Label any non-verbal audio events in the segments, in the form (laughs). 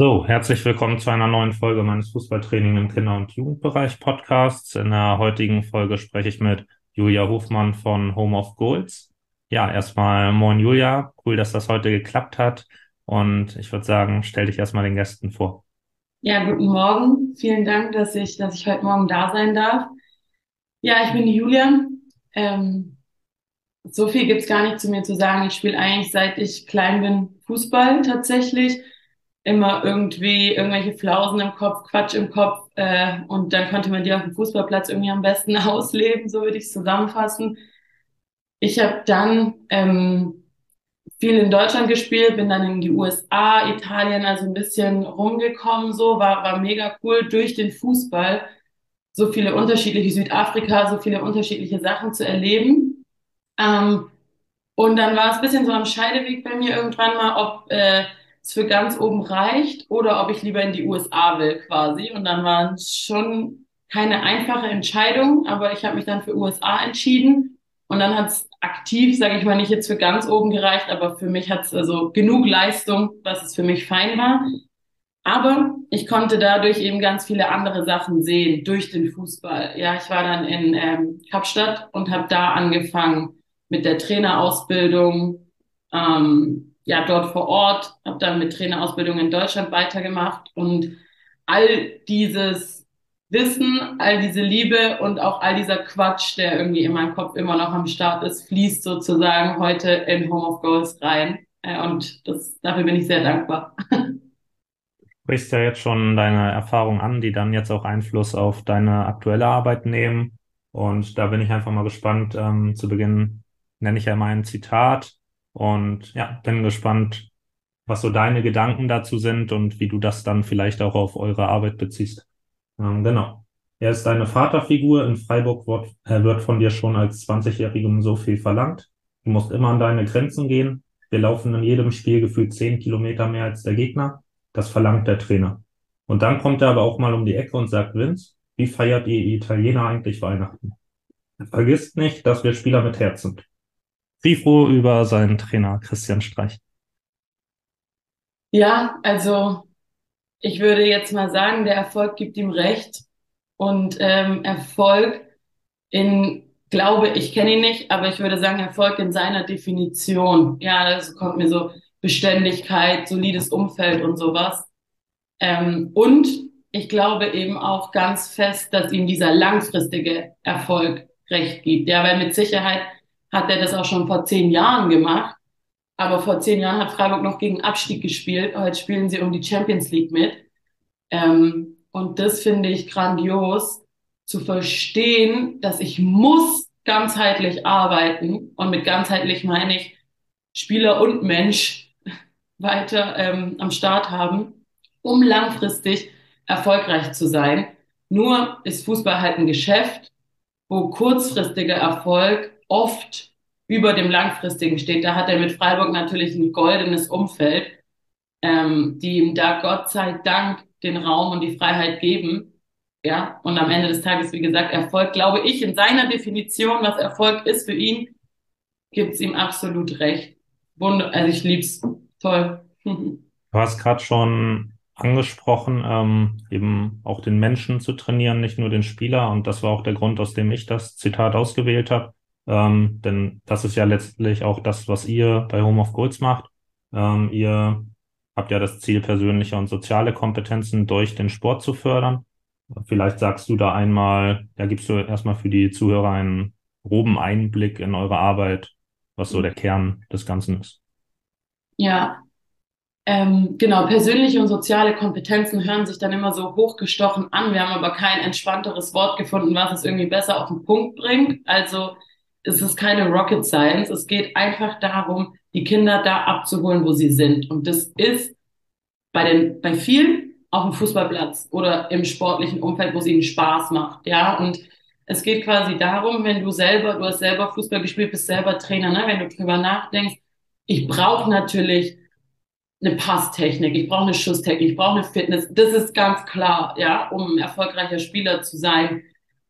So, herzlich willkommen zu einer neuen Folge meines Fußballtraining im Kinder- und Jugendbereich Podcasts. In der heutigen Folge spreche ich mit Julia Hofmann von Home of Goals. Ja, erstmal moin Julia, cool, dass das heute geklappt hat. Und ich würde sagen, stell dich erstmal den Gästen vor. Ja, guten Morgen. Vielen Dank, dass ich, dass ich heute Morgen da sein darf. Ja, ich bin die Julia. Ähm, so viel gibt's gar nicht zu mir zu sagen. Ich spiele eigentlich, seit ich klein bin, Fußball tatsächlich immer irgendwie irgendwelche Flausen im Kopf, Quatsch im Kopf äh, und dann konnte man die auf dem Fußballplatz irgendwie am besten (laughs) ausleben, so würde ich es zusammenfassen. Ich habe dann ähm, viel in Deutschland gespielt, bin dann in die USA, Italien, also ein bisschen rumgekommen, so war war mega cool durch den Fußball so viele unterschiedliche Südafrika, so viele unterschiedliche Sachen zu erleben. Ähm, und dann war es ein bisschen so am Scheideweg bei mir irgendwann mal, ob äh, es für ganz oben reicht oder ob ich lieber in die USA will quasi. Und dann war es schon keine einfache Entscheidung, aber ich habe mich dann für USA entschieden. Und dann hat es aktiv, sage ich mal, nicht jetzt für ganz oben gereicht, aber für mich hat es also genug Leistung, was es für mich fein war. Aber ich konnte dadurch eben ganz viele andere Sachen sehen durch den Fußball. Ja, ich war dann in ähm, Kapstadt und habe da angefangen mit der Trainerausbildung. Ähm, ja dort vor Ort, habe dann mit Trainerausbildung in Deutschland weitergemacht und all dieses Wissen, all diese Liebe und auch all dieser Quatsch, der irgendwie in meinem Kopf immer noch am Start ist, fließt sozusagen heute in Home of Goals rein. Äh, und das, dafür bin ich sehr dankbar. Du (laughs) sprichst ja jetzt schon deine Erfahrungen an, die dann jetzt auch Einfluss auf deine aktuelle Arbeit nehmen. Und da bin ich einfach mal gespannt. Ähm, zu Beginn nenne ich ja mal ein Zitat. Und ja, bin gespannt, was so deine Gedanken dazu sind und wie du das dann vielleicht auch auf eure Arbeit beziehst. Ähm, genau. Er ist deine Vaterfigur. In Freiburg wird, äh, wird von dir schon als 20-Jährigem so viel verlangt. Du musst immer an deine Grenzen gehen. Wir laufen in jedem Spiel gefühlt 10 Kilometer mehr als der Gegner. Das verlangt der Trainer. Und dann kommt er aber auch mal um die Ecke und sagt, Vince, wie feiert ihr Italiener eigentlich Weihnachten? Vergisst nicht, dass wir Spieler mit Herz sind. Wie froh über seinen Trainer Christian Streich. Ja, also ich würde jetzt mal sagen, der Erfolg gibt ihm recht. Und ähm, Erfolg in, glaube ich, kenne ihn nicht, aber ich würde sagen, Erfolg in seiner Definition. Ja, das kommt mir so Beständigkeit, solides Umfeld und sowas. Ähm, und ich glaube eben auch ganz fest, dass ihm dieser langfristige Erfolg recht gibt. Ja, weil mit Sicherheit hat er das auch schon vor zehn Jahren gemacht. Aber vor zehn Jahren hat Freiburg noch gegen Abstieg gespielt. Heute spielen sie um die Champions League mit. Ähm, und das finde ich grandios, zu verstehen, dass ich muss ganzheitlich arbeiten. Und mit ganzheitlich meine ich Spieler und Mensch (laughs) weiter ähm, am Start haben, um langfristig erfolgreich zu sein. Nur ist Fußball halt ein Geschäft, wo kurzfristiger Erfolg oft über dem langfristigen steht. Da hat er mit Freiburg natürlich ein goldenes Umfeld, ähm, die ihm da Gott sei Dank den Raum und die Freiheit geben. Ja, und am Ende des Tages, wie gesagt, Erfolg, glaube ich, in seiner Definition, was Erfolg ist für ihn, gibt's ihm absolut recht. Wunder, also ich lieb's. Toll. (laughs) Du hast gerade schon angesprochen, ähm, eben auch den Menschen zu trainieren, nicht nur den Spieler. Und das war auch der Grund, aus dem ich das Zitat ausgewählt habe. Ähm, denn das ist ja letztlich auch das, was ihr bei Home of Goals macht. Ähm, ihr habt ja das Ziel, persönliche und soziale Kompetenzen durch den Sport zu fördern. Vielleicht sagst du da einmal, ja, gibst du erstmal für die Zuhörer einen groben Einblick in eure Arbeit, was so der Kern des Ganzen ist. Ja, ähm, genau, persönliche und soziale Kompetenzen hören sich dann immer so hochgestochen an. Wir haben aber kein entspannteres Wort gefunden, was es irgendwie besser auf den Punkt bringt. Also es ist keine Rocket Science. Es geht einfach darum, die Kinder da abzuholen, wo sie sind. Und das ist bei den, bei vielen auf dem Fußballplatz oder im sportlichen Umfeld, wo es ihnen Spaß macht. Ja, und es geht quasi darum, wenn du selber, du hast selber Fußball gespielt, bist selber Trainer, ne? wenn du drüber nachdenkst, ich brauche natürlich eine Passtechnik, ich brauche eine Schusstechnik, ich brauche eine Fitness. Das ist ganz klar, ja, um ein erfolgreicher Spieler zu sein.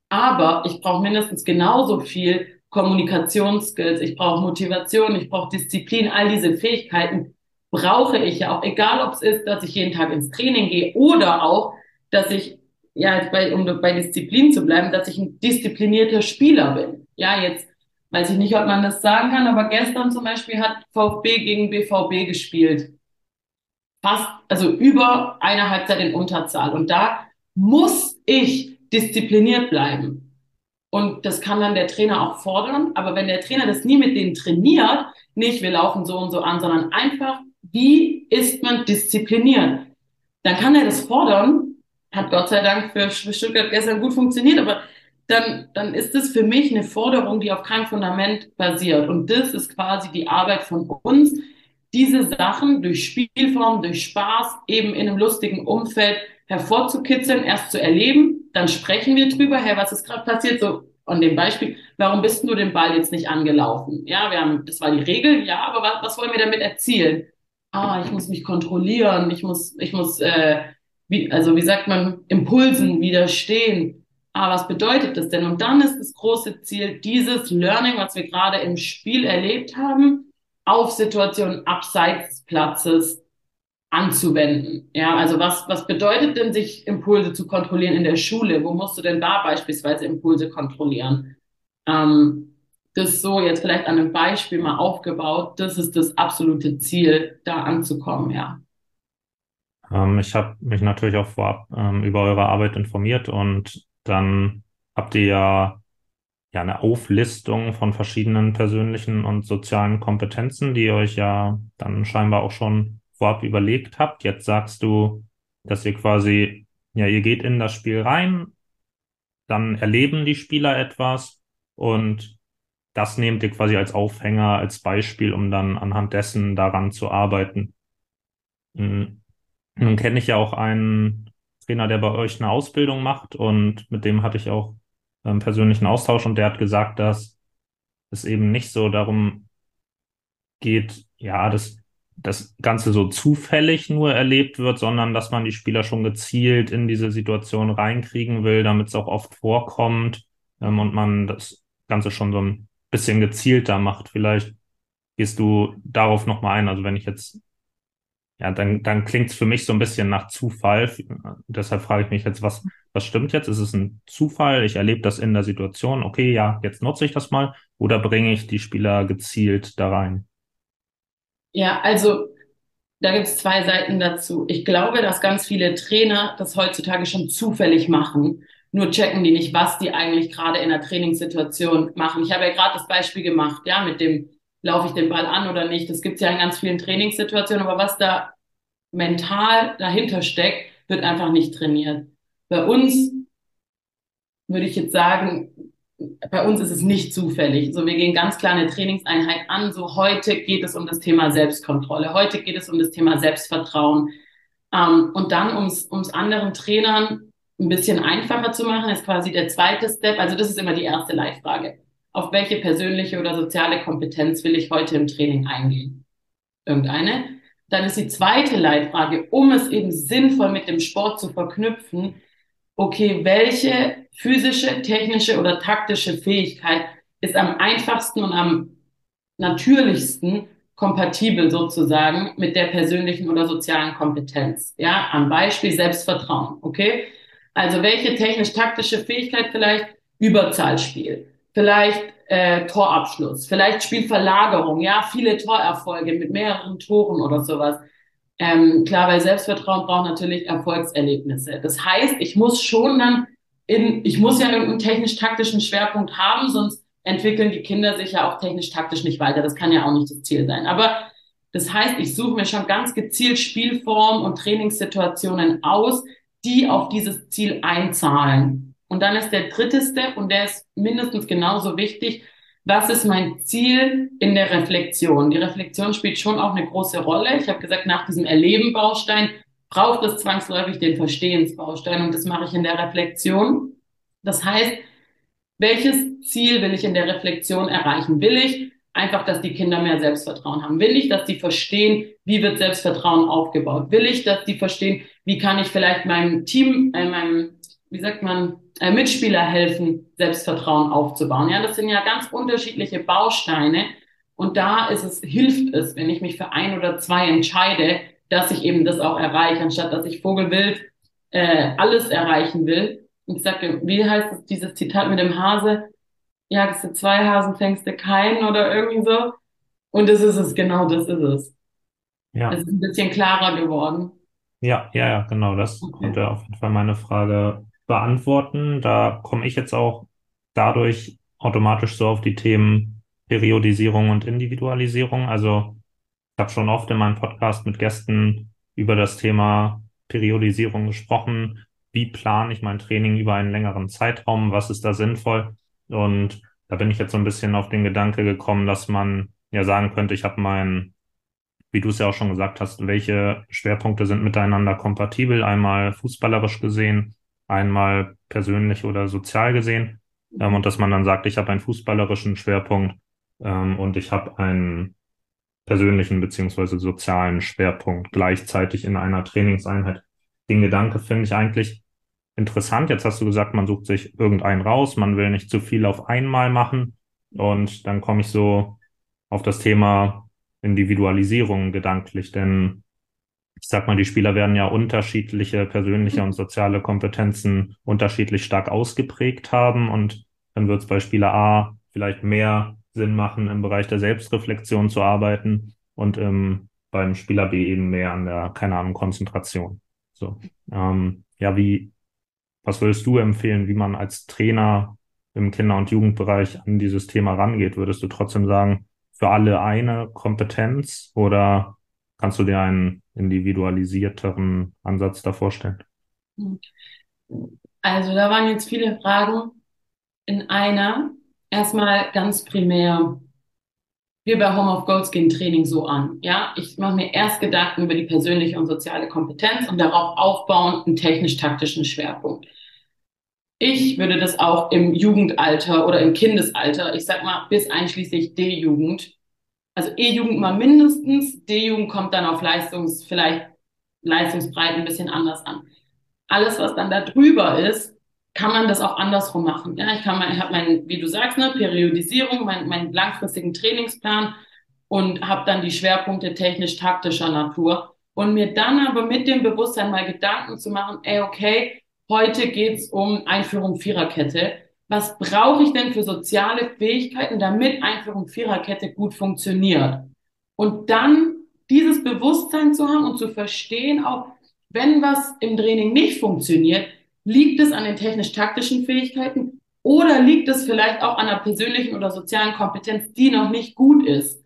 Aber ich brauche mindestens genauso viel Kommunikationsskills, ich brauche Motivation, ich brauche Disziplin, all diese Fähigkeiten, brauche ich ja auch, egal ob es ist, dass ich jeden Tag ins Training gehe oder auch, dass ich, ja, bei, um bei Disziplin zu bleiben, dass ich ein disziplinierter Spieler bin. Ja, jetzt weiß ich nicht, ob man das sagen kann, aber gestern zum Beispiel hat VfB gegen BVB gespielt. Fast, also über eine Halbzeit in Unterzahl. Und da muss ich diszipliniert bleiben. Und das kann dann der Trainer auch fordern. Aber wenn der Trainer das nie mit denen trainiert, nicht wir laufen so und so an, sondern einfach, wie ist man diszipliniert? Dann kann er das fordern. Hat Gott sei Dank für Stuttgart gestern gut funktioniert, aber dann, dann ist es für mich eine Forderung, die auf keinem Fundament basiert. Und das ist quasi die Arbeit von uns, diese Sachen durch Spielform, durch Spaß, eben in einem lustigen Umfeld hervorzukitzeln, erst zu erleben, dann sprechen wir drüber, hey, was ist gerade passiert, so an dem Beispiel, warum bist du den Ball jetzt nicht angelaufen? Ja, wir haben, das war die Regel, ja, aber was, was wollen wir damit erzielen? Ah, ich muss mich kontrollieren, ich muss, ich muss, äh, wie, also wie sagt man, Impulsen widerstehen. Ah, was bedeutet das denn? Und dann ist das große Ziel, dieses Learning, was wir gerade im Spiel erlebt haben, auf Situationen abseits des Platzes anzuwenden. Ja, also was, was bedeutet denn, sich Impulse zu kontrollieren in der Schule? Wo musst du denn da beispielsweise Impulse kontrollieren? Ähm, das so jetzt vielleicht an einem Beispiel mal aufgebaut, das ist das absolute Ziel, da anzukommen, ja. Ähm, ich habe mich natürlich auch vorab ähm, über eure Arbeit informiert und dann habt ihr ja, ja eine Auflistung von verschiedenen persönlichen und sozialen Kompetenzen, die euch ja dann scheinbar auch schon vorab überlegt habt. Jetzt sagst du, dass ihr quasi, ja, ihr geht in das Spiel rein, dann erleben die Spieler etwas und das nehmt ihr quasi als Aufhänger, als Beispiel, um dann anhand dessen daran zu arbeiten. Hm. Nun kenne ich ja auch einen Trainer, der bei euch eine Ausbildung macht und mit dem hatte ich auch einen persönlichen Austausch und der hat gesagt, dass es eben nicht so darum geht, ja, das das Ganze so zufällig nur erlebt wird, sondern dass man die Spieler schon gezielt in diese Situation reinkriegen will, damit es auch oft vorkommt ähm, und man das Ganze schon so ein bisschen gezielter macht. Vielleicht gehst du darauf nochmal ein. Also wenn ich jetzt, ja, dann, dann klingt es für mich so ein bisschen nach Zufall. Deshalb frage ich mich jetzt, was, was stimmt jetzt? Ist es ein Zufall? Ich erlebe das in der Situation. Okay, ja, jetzt nutze ich das mal. Oder bringe ich die Spieler gezielt da rein? Ja, also da gibt es zwei Seiten dazu. Ich glaube, dass ganz viele Trainer das heutzutage schon zufällig machen. Nur checken die nicht, was die eigentlich gerade in der Trainingssituation machen. Ich habe ja gerade das Beispiel gemacht, ja, mit dem laufe ich den Ball an oder nicht. Das gibt es ja in ganz vielen Trainingssituationen, aber was da mental dahinter steckt, wird einfach nicht trainiert. Bei uns würde ich jetzt sagen, bei uns ist es nicht zufällig. So, wir gehen ganz klar eine Trainingseinheit an. So, heute geht es um das Thema Selbstkontrolle. Heute geht es um das Thema Selbstvertrauen. Ähm, und dann, um es anderen Trainern ein bisschen einfacher zu machen, ist quasi der zweite Step. Also, das ist immer die erste Leitfrage. Auf welche persönliche oder soziale Kompetenz will ich heute im Training eingehen? Irgendeine. Dann ist die zweite Leitfrage, um es eben sinnvoll mit dem Sport zu verknüpfen, okay, welche physische, technische oder taktische Fähigkeit ist am einfachsten und am natürlichsten kompatibel sozusagen mit der persönlichen oder sozialen Kompetenz. Ja, am Beispiel Selbstvertrauen. Okay? Also welche technisch-taktische Fähigkeit vielleicht Überzahlspiel, vielleicht äh, Torabschluss, vielleicht Spielverlagerung, ja, viele Torerfolge mit mehreren Toren oder sowas. Ähm, klar, weil Selbstvertrauen braucht natürlich Erfolgserlebnisse. Das heißt, ich muss schon dann in, ich muss ja irgendeinen technisch-taktischen Schwerpunkt haben, sonst entwickeln die Kinder sich ja auch technisch-taktisch nicht weiter. Das kann ja auch nicht das Ziel sein. Aber das heißt, ich suche mir schon ganz gezielt Spielformen und Trainingssituationen aus, die auf dieses Ziel einzahlen. Und dann ist der dritte Step, und der ist mindestens genauso wichtig, was ist mein Ziel in der Reflexion? Die Reflexion spielt schon auch eine große Rolle. Ich habe gesagt, nach diesem Erleben-Baustein braucht es zwangsläufig den Verstehensbaustein und das mache ich in der Reflexion. Das heißt, welches Ziel will ich in der Reflexion erreichen? Will ich einfach, dass die Kinder mehr Selbstvertrauen haben? Will ich, dass die verstehen, wie wird Selbstvertrauen aufgebaut? Will ich, dass die verstehen, wie kann ich vielleicht meinem Team, äh, meinem, wie sagt man, äh, Mitspieler helfen, Selbstvertrauen aufzubauen. Ja, das sind ja ganz unterschiedliche Bausteine. Und da ist es, hilft es, wenn ich mich für ein oder zwei entscheide, dass ich eben das auch erreiche, anstatt dass ich Vogelwild äh, alles erreichen will. Und ich sage, wie heißt das, dieses Zitat mit dem Hase? Jagst du zwei Hasen, fängst du keinen oder irgendwie so. Und das ist es, genau das ist es. Ja. Es ist ein bisschen klarer geworden. Ja, ja, ja, genau. Das Okay. konnte auf jeden Fall meine Frage beantworten. Da komme ich jetzt auch dadurch automatisch so auf die Themen Periodisierung und Individualisierung. Also habe schon oft in meinem Podcast mit Gästen über das Thema Periodisierung gesprochen. Wie plane ich mein Training über einen längeren Zeitraum? Was ist da sinnvoll? Und da bin ich jetzt so ein bisschen auf den Gedanke gekommen, dass man ja sagen könnte, ich habe mein wie du es ja auch schon gesagt hast, welche Schwerpunkte sind miteinander kompatibel? Einmal fußballerisch gesehen, einmal persönlich oder sozial gesehen. Ähm, und dass man dann sagt, ich habe einen fußballerischen Schwerpunkt ähm, und ich habe einen persönlichen beziehungsweise sozialen Schwerpunkt gleichzeitig in einer Trainingseinheit. Den Gedanke finde ich eigentlich interessant. Jetzt hast du gesagt, man sucht sich irgendeinen raus, man will nicht zu viel auf einmal machen. Und dann komme ich so auf das Thema Individualisierung gedanklich, denn ich sag mal, die Spieler werden ja unterschiedliche persönliche und soziale Kompetenzen unterschiedlich stark ausgeprägt haben und dann wird es bei Spieler A vielleicht mehr Sinn machen, im Bereich der Selbstreflexion zu arbeiten und ähm, beim Spieler B eben mehr an der, keine Ahnung, Konzentration. So, ähm, ja, wie, was würdest du empfehlen, wie man als Trainer im Kinder- und Jugendbereich an dieses Thema rangeht? Würdest du trotzdem sagen, für alle eine Kompetenz oder kannst du dir einen individualisierteren Ansatz da vorstellen? Also da waren jetzt viele Fragen in einer. Erstmal ganz primär. Wir bei Home of Goals gehen Training so an. Ja, ich mache mir erst Gedanken über die persönliche und soziale Kompetenz und darauf aufbauen einen technisch-taktischen Schwerpunkt. Ich würde das auch im Jugendalter oder im Kindesalter, ich sag mal bis einschließlich D-Jugend, also E-Jugend mal mindestens, D-Jugend kommt dann auf Leistungs, vielleicht Leistungsbreite ein bisschen anders an. Alles, was dann da drüber ist, kann man das auch andersrum machen. Ja, ich kann mal, ich habe mein, wie du sagst, ne, Periodisierung, meinen mein langfristigen Trainingsplan und habe dann die Schwerpunkte technisch-taktischer Natur und mir dann aber mit dem Bewusstsein mal Gedanken zu machen, ey, okay, Heute geht's um Einführung Viererkette. Was brauche ich denn für soziale Fähigkeiten, damit Einführung Viererkette gut funktioniert? Und dann dieses Bewusstsein zu haben und zu verstehen, auch wenn was im Training nicht funktioniert, liegt es an den technisch-taktischen Fähigkeiten oder liegt es vielleicht auch an einer persönlichen oder sozialen Kompetenz, die noch nicht gut ist?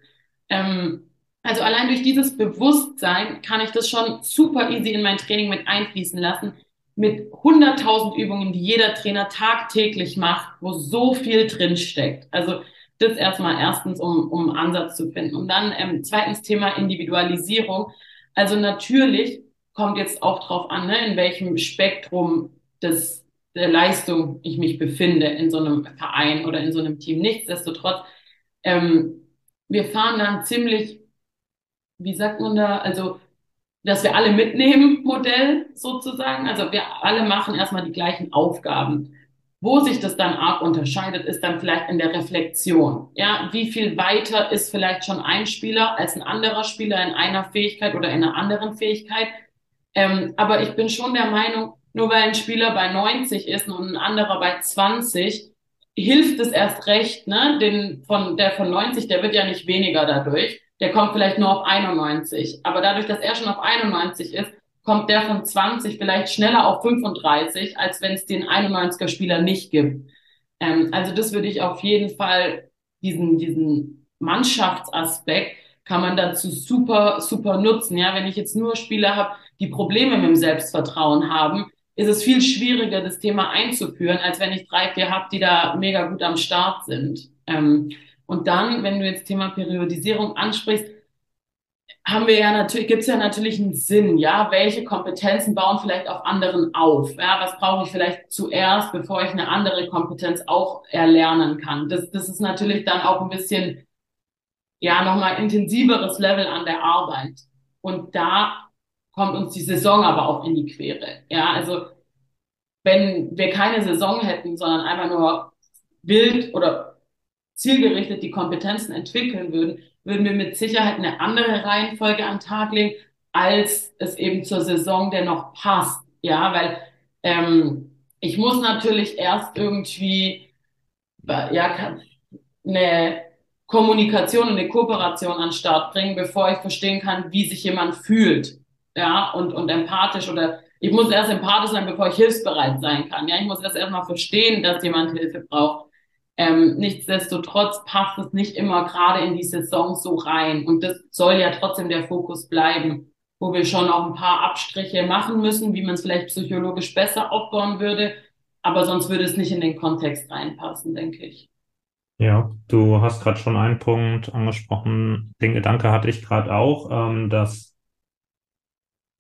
Ähm, also allein durch dieses Bewusstsein kann ich das schon super easy in mein Training mit einfließen lassen mit 100.000 Übungen, die jeder Trainer tagtäglich macht, wo so viel drin steckt. Also das erstmal erstens, um, um Ansatz zu finden. Und dann ähm, zweitens Thema Individualisierung. Also natürlich kommt jetzt auch drauf an, ne, in welchem Spektrum des, der Leistung ich mich befinde in so einem Verein oder in so einem Team. Nichtsdestotrotz, ähm, wir fahren dann ziemlich, wie sagt man da, also dass wir alle mitnehmen, Modell sozusagen. Also wir alle machen erstmal die gleichen Aufgaben. Wo sich das dann arg unterscheidet, ist dann vielleicht in der Reflexion. Ja, wie viel weiter ist vielleicht schon ein Spieler als ein anderer Spieler in einer Fähigkeit oder in einer anderen Fähigkeit? Ähm, aber ich bin schon der Meinung, nur weil ein Spieler bei 90 ist und ein anderer bei 20, hilft es erst recht, ne? Den von, der von 90, der wird ja nicht weniger dadurch der kommt vielleicht nur auf 91. Aber dadurch, dass er schon auf 91 ist, kommt der von 20 vielleicht schneller auf 35, als wenn es den 91er Spieler nicht gibt. Ähm, also das würde ich auf jeden Fall, diesen, diesen Mannschaftsaspekt kann man dazu super, super nutzen. Ja, wenn ich jetzt nur Spieler habe, die Probleme mit dem Selbstvertrauen haben, ist es viel schwieriger, das Thema einzuführen, als wenn ich drei, vier habe, die da mega gut am Start sind. Ähm, und dann, wenn du jetzt Thema Periodisierung ansprichst, haben wir ja natürlich, gibt es ja natürlich einen Sinn, ja, welche Kompetenzen bauen vielleicht auf anderen auf, ja, was brauche ich vielleicht zuerst, bevor ich eine andere Kompetenz auch erlernen kann. Das, das ist natürlich dann auch ein bisschen, ja, nochmal intensiveres Level an der Arbeit. Und da kommt uns die Saison aber auch in die Quere, ja, also wenn wir keine Saison hätten, sondern einfach nur wild oder zielgerichtet die Kompetenzen entwickeln würden, würden wir mit Sicherheit eine andere Reihenfolge an Tag legen, als es eben zur Saison dennoch passt. Ja, weil ähm, ich muss natürlich erst irgendwie ja, eine Kommunikation und eine Kooperation an den Start bringen, bevor ich verstehen kann, wie sich jemand fühlt. Ja, und, und empathisch oder ich muss erst empathisch sein, bevor ich hilfsbereit sein kann. Ja, ich muss erst erstmal verstehen, dass jemand Hilfe braucht. Ähm, nichtsdestotrotz passt es nicht immer gerade in die Saison so rein. Und das soll ja trotzdem der Fokus bleiben, wo wir schon auch ein paar Abstriche machen müssen, wie man es vielleicht psychologisch besser aufbauen würde. Aber sonst würde es nicht in den Kontext reinpassen, denke ich. Ja, du hast gerade schon einen Punkt angesprochen. Den Gedanke hatte ich gerade auch, ähm, dass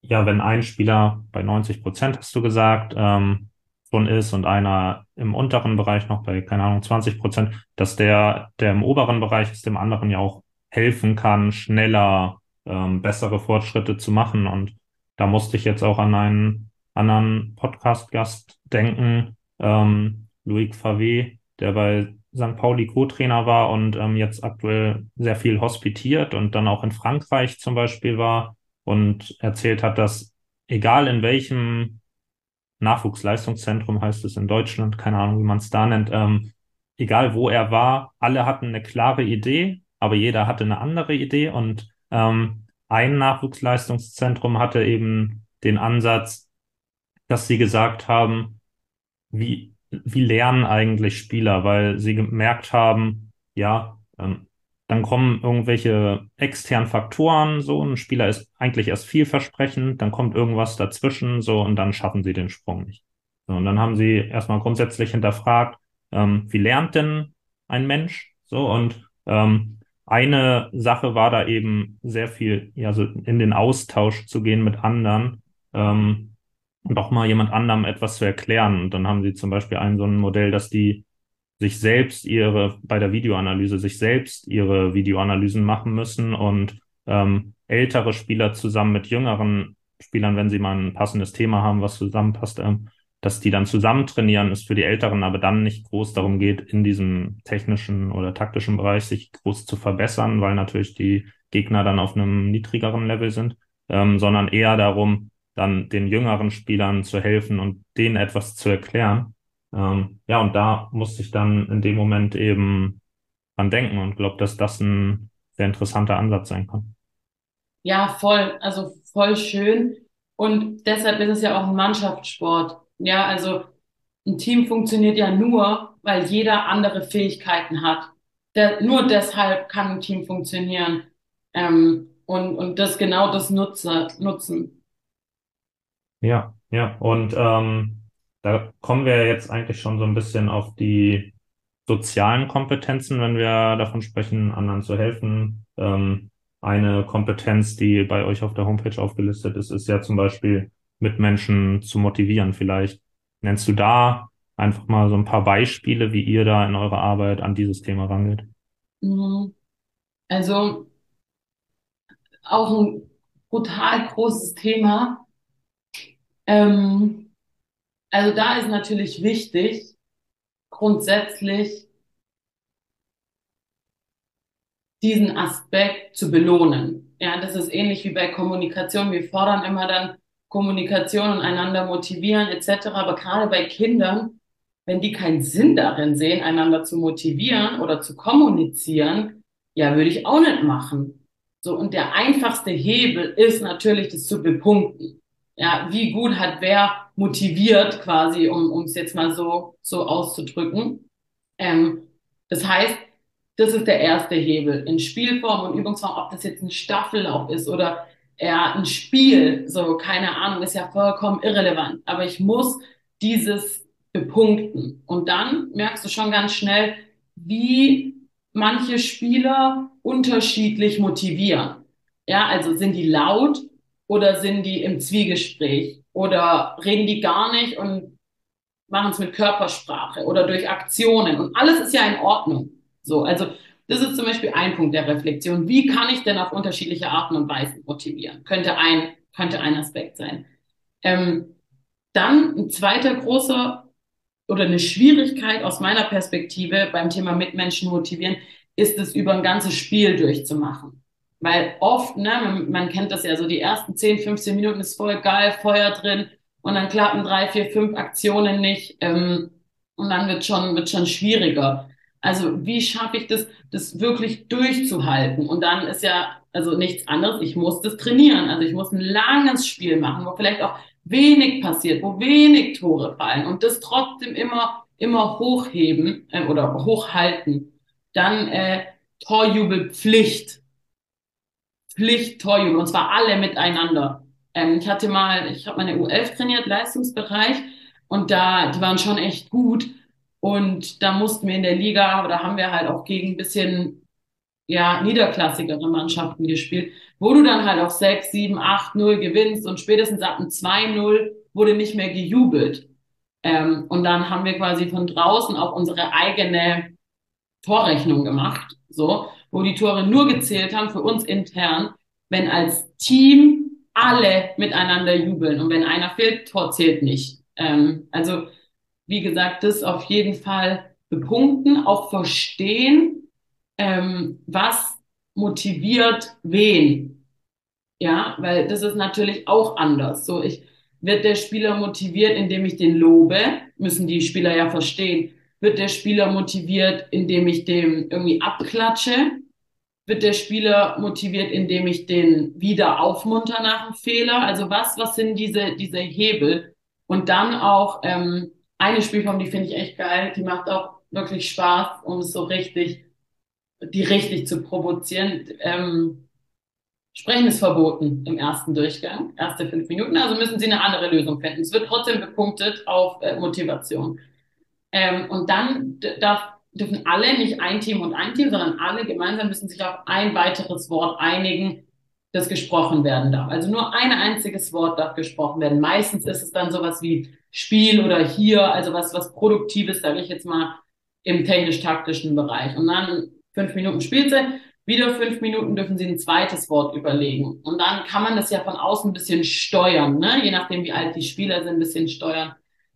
ja, wenn ein Spieler bei 90 Prozent, hast du gesagt, ähm, schon ist und einer im unteren Bereich noch bei, keine Ahnung, 20 Prozent, dass der, der im oberen Bereich ist, dem anderen ja auch helfen kann, schneller ähm, bessere Fortschritte zu machen. Und da musste ich jetzt auch an einen anderen Podcast-Gast denken, ähm, Loic Favé, der bei St. Pauli Co-Trainer war und ähm, jetzt aktuell sehr viel hospitiert und dann auch in Frankreich zum Beispiel war und erzählt hat, dass egal in welchem Nachwuchsleistungszentrum heißt es in Deutschland, keine Ahnung, wie man es da nennt, ähm, egal wo er war, alle hatten eine klare Idee, aber jeder hatte eine andere Idee und ähm, ein Nachwuchsleistungszentrum hatte eben den Ansatz, dass sie gesagt haben, wie, wie lernen eigentlich Spieler, weil sie gemerkt haben, ja, ähm, dann kommen irgendwelche externen Faktoren, so ein Spieler ist eigentlich erst vielversprechend, dann kommt irgendwas dazwischen, so und dann schaffen sie den Sprung nicht. So, und dann haben sie erstmal grundsätzlich hinterfragt, ähm, wie lernt denn ein Mensch? So und ähm, eine Sache war da eben sehr viel, ja, so in den Austausch zu gehen mit anderen ähm, und auch mal jemand anderem etwas zu erklären. Und dann haben sie zum Beispiel ein so ein Modell, dass die sich selbst ihre, bei der Videoanalyse, sich selbst ihre Videoanalysen machen müssen und ähm, ältere Spieler zusammen mit jüngeren Spielern, wenn sie mal ein passendes Thema haben, was zusammenpasst, ähm, dass die dann zusammen trainieren, ist für die Älteren aber dann nicht groß darum geht, in diesem technischen oder taktischen Bereich sich groß zu verbessern, weil natürlich die Gegner dann auf einem niedrigeren Level sind, ähm, sondern eher darum, dann den jüngeren Spielern zu helfen und denen etwas zu erklären. Ähm, ja, und da musste ich dann in dem Moment eben dran denken und glaube, dass das ein sehr interessanter Ansatz sein kann. Ja, voll, also voll schön. Und deshalb ist es ja auch ein Mannschaftssport. Ja, also ein Team funktioniert ja nur, weil jeder andere Fähigkeiten hat. Der, nur deshalb kann ein Team funktionieren. Ähm, und, und das genau das nutze, nutzen. Ja, ja. Und ähm, da kommen wir jetzt eigentlich schon so ein bisschen auf die sozialen Kompetenzen, wenn wir davon sprechen, anderen zu helfen. Ähm, eine Kompetenz, die bei euch auf der Homepage aufgelistet ist, ist ja zum Beispiel Mitmenschen zu motivieren. Vielleicht nennst du da einfach mal so ein paar Beispiele, wie ihr da in eurer Arbeit an dieses Thema rangeht. Mhm. Also auch ein brutal großes Thema. Ähm, also da ist natürlich wichtig, grundsätzlich diesen Aspekt zu belohnen. Ja, das ist ähnlich wie bei Kommunikation. Wir fordern immer dann Kommunikation und einander motivieren etc. Aber gerade bei Kindern, wenn die keinen Sinn darin sehen, einander zu motivieren oder zu kommunizieren, ja, würde ich auch nicht machen. So, und der einfachste Hebel ist natürlich, das zu bepunkten. Ja, wie gut hat wer motiviert quasi, um es jetzt mal so so auszudrücken. Ähm, das heißt, das ist der erste Hebel in Spielform und Übungsform, ob das jetzt ein Staffellauf ist oder eher ein Spiel, so keine Ahnung, ist ja vollkommen irrelevant. Aber ich muss dieses bepunkten und dann merkst du schon ganz schnell, wie manche Spieler unterschiedlich motivieren. Ja, also sind die laut oder sind die im Zwiegespräch oder reden die gar nicht und machen es mit Körpersprache oder durch Aktionen und alles ist ja in Ordnung. So, also das ist zum Beispiel ein Punkt der Reflexion. Wie kann ich denn auf unterschiedliche Arten und Weisen motivieren? Könnte ein, könnte ein Aspekt sein. Ähm, dann ein zweiter großer oder eine Schwierigkeit aus meiner Perspektive beim Thema Mitmenschen motivieren, ist es über ein ganzes Spiel durchzumachen. Weil oft, ne, man, man kennt das ja so, die ersten 10, 15 Minuten ist voll geil, Feuer drin und dann klappen drei, vier, fünf Aktionen nicht ähm, und dann wird schon, wird schon schwieriger. Also wie schaffe ich das, das wirklich durchzuhalten? Und dann ist ja also nichts anderes. Ich muss das trainieren. Also ich muss ein langes Spiel machen, wo vielleicht auch wenig passiert, wo wenig Tore fallen und das trotzdem immer immer hochheben äh, oder hochhalten. Dann äh, Torjubelpflicht. Pflicht Torjubel und zwar alle miteinander. Ähm, ich hatte mal, ich habe meine U11 trainiert, Leistungsbereich und da die waren schon echt gut und da mussten wir in der Liga, da haben wir halt auch gegen ein bisschen ja, niederklassigere Mannschaften gespielt, wo du dann halt auf 6, 7, 8, 0 gewinnst und spätestens ab dem 2-0 wurde nicht mehr gejubelt. Ähm, und dann haben wir quasi von draußen auch unsere eigene Torrechnung gemacht, so, wo die Tore nur gezählt haben für uns intern, wenn als Team alle miteinander jubeln und wenn einer fehlt, Tor zählt nicht. Ähm, also wie gesagt, das auf jeden Fall bepunkten, auch verstehen, ähm, was motiviert wen. Ja, weil das ist natürlich auch anders. So, ich, wird der Spieler motiviert, indem ich den lobe, müssen die Spieler ja verstehen. Wird der Spieler motiviert, indem ich dem irgendwie abklatsche? Wird der Spieler motiviert, indem ich den wieder aufmunter nach dem Fehler? Also was, was sind diese, diese Hebel? Und dann auch, ähm, eine Spielform, die finde ich echt geil, die macht auch wirklich Spaß, um es so richtig, die richtig zu provozieren. Ähm, Sprechen ist verboten im ersten Durchgang, erste fünf Minuten, also müssen Sie eine andere Lösung finden. Es wird trotzdem bepunktet auf äh, Motivation. Ähm, und dann darf, dürfen alle, nicht ein Team und ein Team, sondern alle gemeinsam müssen sich auf ein weiteres Wort einigen, das gesprochen werden darf. Also nur ein einziges Wort darf gesprochen werden. Meistens ist es dann sowas wie Spiel oder hier, also was, was Produktives, sage ich jetzt mal, im technisch-taktischen Bereich. Und dann fünf Minuten Spielzeit, wieder fünf Minuten dürfen Sie ein zweites Wort überlegen. Und dann kann man das ja von außen ein bisschen steuern, ne? je nachdem, wie alt die Spieler sind, ein bisschen steuern.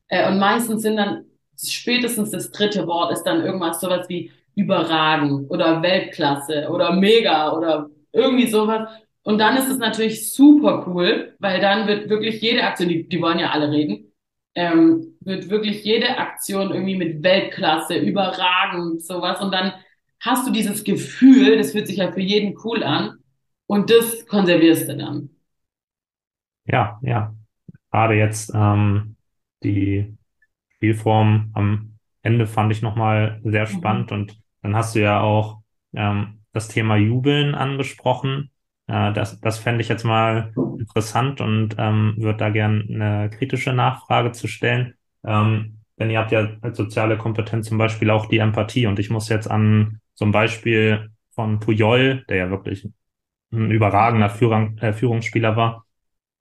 Äh, und meistens sind dann spätestens das dritte Wort ist dann irgendwas sowas wie überragend oder Weltklasse oder mega oder irgendwie sowas. Und dann ist es natürlich super cool, weil dann wird wirklich jede Aktion, die, die wollen ja alle reden, ähm, wird wirklich jede Aktion irgendwie mit Weltklasse, überragend, sowas. Und dann hast du dieses Gefühl, das fühlt sich halt für jeden cool an und das konservierst du dann. Ja, ja. Gerade jetzt ähm, die Spielform am Ende fand ich nochmal sehr mhm. spannend mhm. und dann hast du ja auch ähm, das Thema Jubeln angesprochen. Äh, das das fände ich jetzt mal interessant und ähm, würde da gerne eine kritische Nachfrage zu stellen. Ähm, denn ihr habt ja als soziale Kompetenz zum Beispiel auch die Empathie und ich muss jetzt an so ein Beispiel von Puyol, der ja wirklich ein überragender Führung, äh, Führungsspieler war,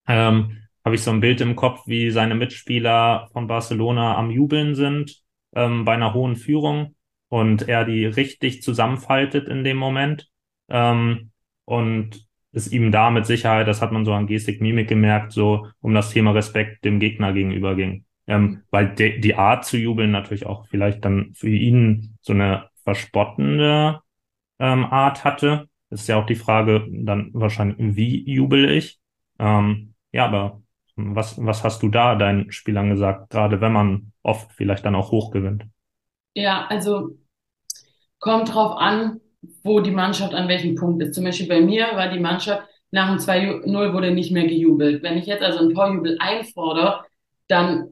ähm, habe ich so ein Bild im Kopf, wie seine Mitspieler von Barcelona am Jubeln sind ähm, bei einer hohen Führung und er die richtig zusammenfaltet in dem Moment. Ähm, und es ihm da mit Sicherheit, das hat man so an Gestik, Mimik gemerkt, so um das Thema Respekt dem Gegner gegenüber ging. Ähm, weil de, die Art zu jubeln natürlich auch vielleicht dann für ihn so eine verspottende ähm, Art hatte. Das ist ja auch die Frage dann wahrscheinlich, wie jubel ich? Ähm, ja, aber was, was hast du da deinen Spielern gesagt, gerade wenn man oft vielleicht dann auch hoch gewinnt? Ja, also kommt drauf an, wo die Mannschaft an welchem Punkt ist. Zum Beispiel bei mir war die Mannschaft nach dem 2-0 wurde nicht mehr gejubelt. Wenn ich jetzt also einen Torjubel einfordere, dann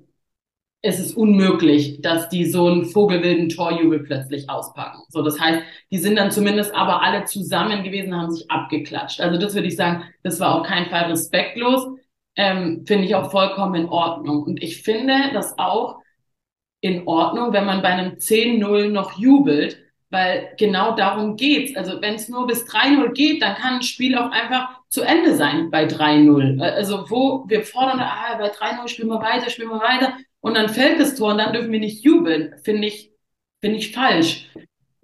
ist es unmöglich, dass die so einen vogelwilden Torjubel plötzlich auspacken. So, das heißt, die sind dann zumindest aber alle zusammen gewesen, haben sich abgeklatscht. Also das würde ich sagen, das war auf keinen Fall respektlos. Ähm, finde ich auch vollkommen in Ordnung. Und ich finde das auch in Ordnung, wenn man bei einem 10-0 noch jubelt, weil genau darum geht's. Also wenn es nur bis 3-0 geht, dann kann ein Spiel auch einfach zu Ende sein bei 3-0. Also wo wir fordern, ah, bei 3-0 spielen wir weiter, spielen wir weiter und dann fällt das Tor und dann dürfen wir nicht jubeln. Finde ich, finde ich falsch.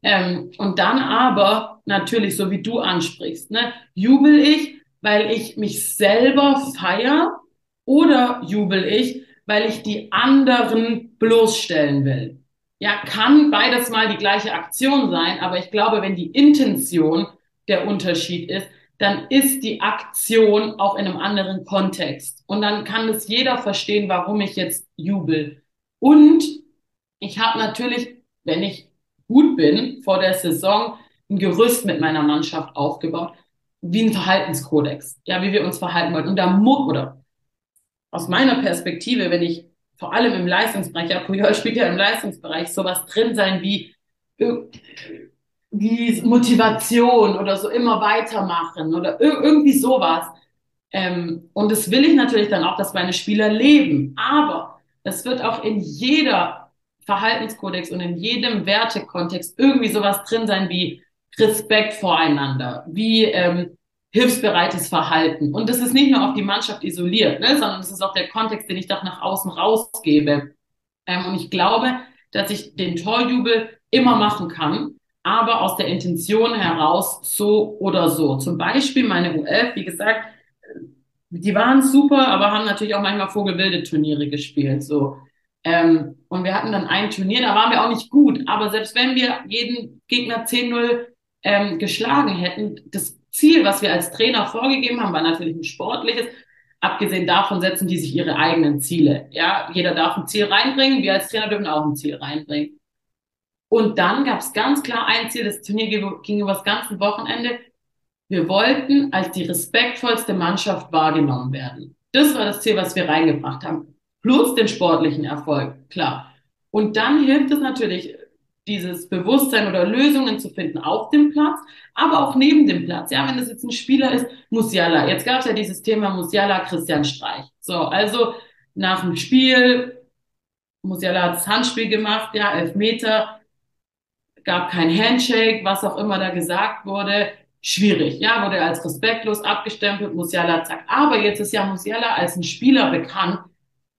Ähm, und dann aber natürlich, so wie du ansprichst, ne, jubel ich, weil ich mich selber feier oder jubel ich, weil ich die anderen bloßstellen will. Ja, kann beides mal die gleiche Aktion sein, aber ich glaube, wenn die Intention der Unterschied ist, dann ist die Aktion auch in einem anderen Kontext. Und dann kann es jeder verstehen, warum ich jetzt jubel. Und ich habe natürlich, wenn ich gut bin, vor der Saison ein Gerüst mit meiner Mannschaft aufgebaut, wie ein Verhaltenskodex, ja, wie wir uns verhalten wollen. Und da muss, oder aus meiner Perspektive, wenn ich vor allem im Leistungsbereich, ja, Puyol spielt ja im Leistungsbereich, sowas drin sein wie, wie Motivation oder so immer weitermachen oder irgendwie sowas. Ähm, und das will ich natürlich dann auch, dass meine Spieler leben. Aber es wird auch in jeder Verhaltenskodex und in jedem Wertekontext irgendwie sowas drin sein wie Respekt voreinander, wie ähm, hilfsbereites Verhalten. Und das ist nicht nur auf die Mannschaft isoliert, ne, sondern es ist auch der Kontext, den ich doch nach außen rausgebe. Ähm, und ich glaube, dass ich den Torjubel immer machen kann, aber aus der Intention heraus so oder so. Zum Beispiel meine U11, wie gesagt, die waren super, aber haben natürlich auch manchmal vogelwilde Turniere gespielt. So. Ähm, und wir hatten dann ein Turnier, da waren wir auch nicht gut. Aber selbst wenn wir jeden Gegner 10-0 ähm, geschlagen hätten, das Ziel, was wir als Trainer vorgegeben haben, war natürlich ein sportliches. Abgesehen davon setzen die sich ihre eigenen Ziele. Ja, jeder darf ein Ziel reinbringen, wir als Trainer dürfen auch ein Ziel reinbringen. Und dann gab es ganz klar ein Ziel, das Turnier ging über das ganze Wochenende. Wir wollten als die respektvollste Mannschaft wahrgenommen werden. Das war das Ziel, was wir reingebracht haben. Plus den sportlichen Erfolg, klar. Und dann hilft es natürlich, dieses Bewusstsein oder Lösungen zu finden auf dem Platz, aber auch neben dem Platz. Ja, wenn das jetzt ein Spieler ist, Musiala. Jetzt gab es ja dieses Thema Musiala, Christian Streich. So, also nach dem Spiel, Musiala hat das Handspiel gemacht, ja, elf Meter, gab kein Handshake, was auch immer da gesagt wurde. Schwierig, ja, wurde als respektlos abgestempelt, Musiala zack. Aber jetzt ist ja Musiala als ein Spieler bekannt,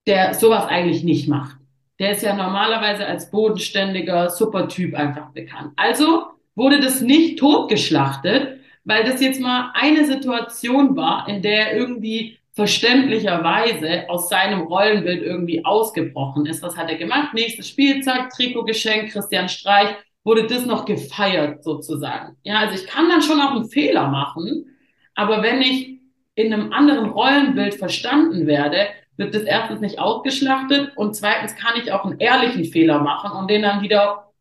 der sowas eigentlich nicht macht der ist ja normalerweise als bodenständiger Supertyp einfach bekannt. Also wurde das nicht totgeschlachtet, weil das jetzt mal eine Situation war, in der er irgendwie verständlicherweise aus seinem Rollenbild irgendwie ausgebrochen ist. Was hat er gemacht? Nächstes Spielzeug, Trikot geschenkt, Christian Streich, wurde das noch gefeiert sozusagen. Ja, also ich kann dann schon auch einen Fehler machen, aber wenn ich in einem anderen Rollenbild verstanden werde, wird das erstens nicht ausgeschlachtet und zweitens kann ich auch einen ehrlichen Fehler machen und den dann wieder,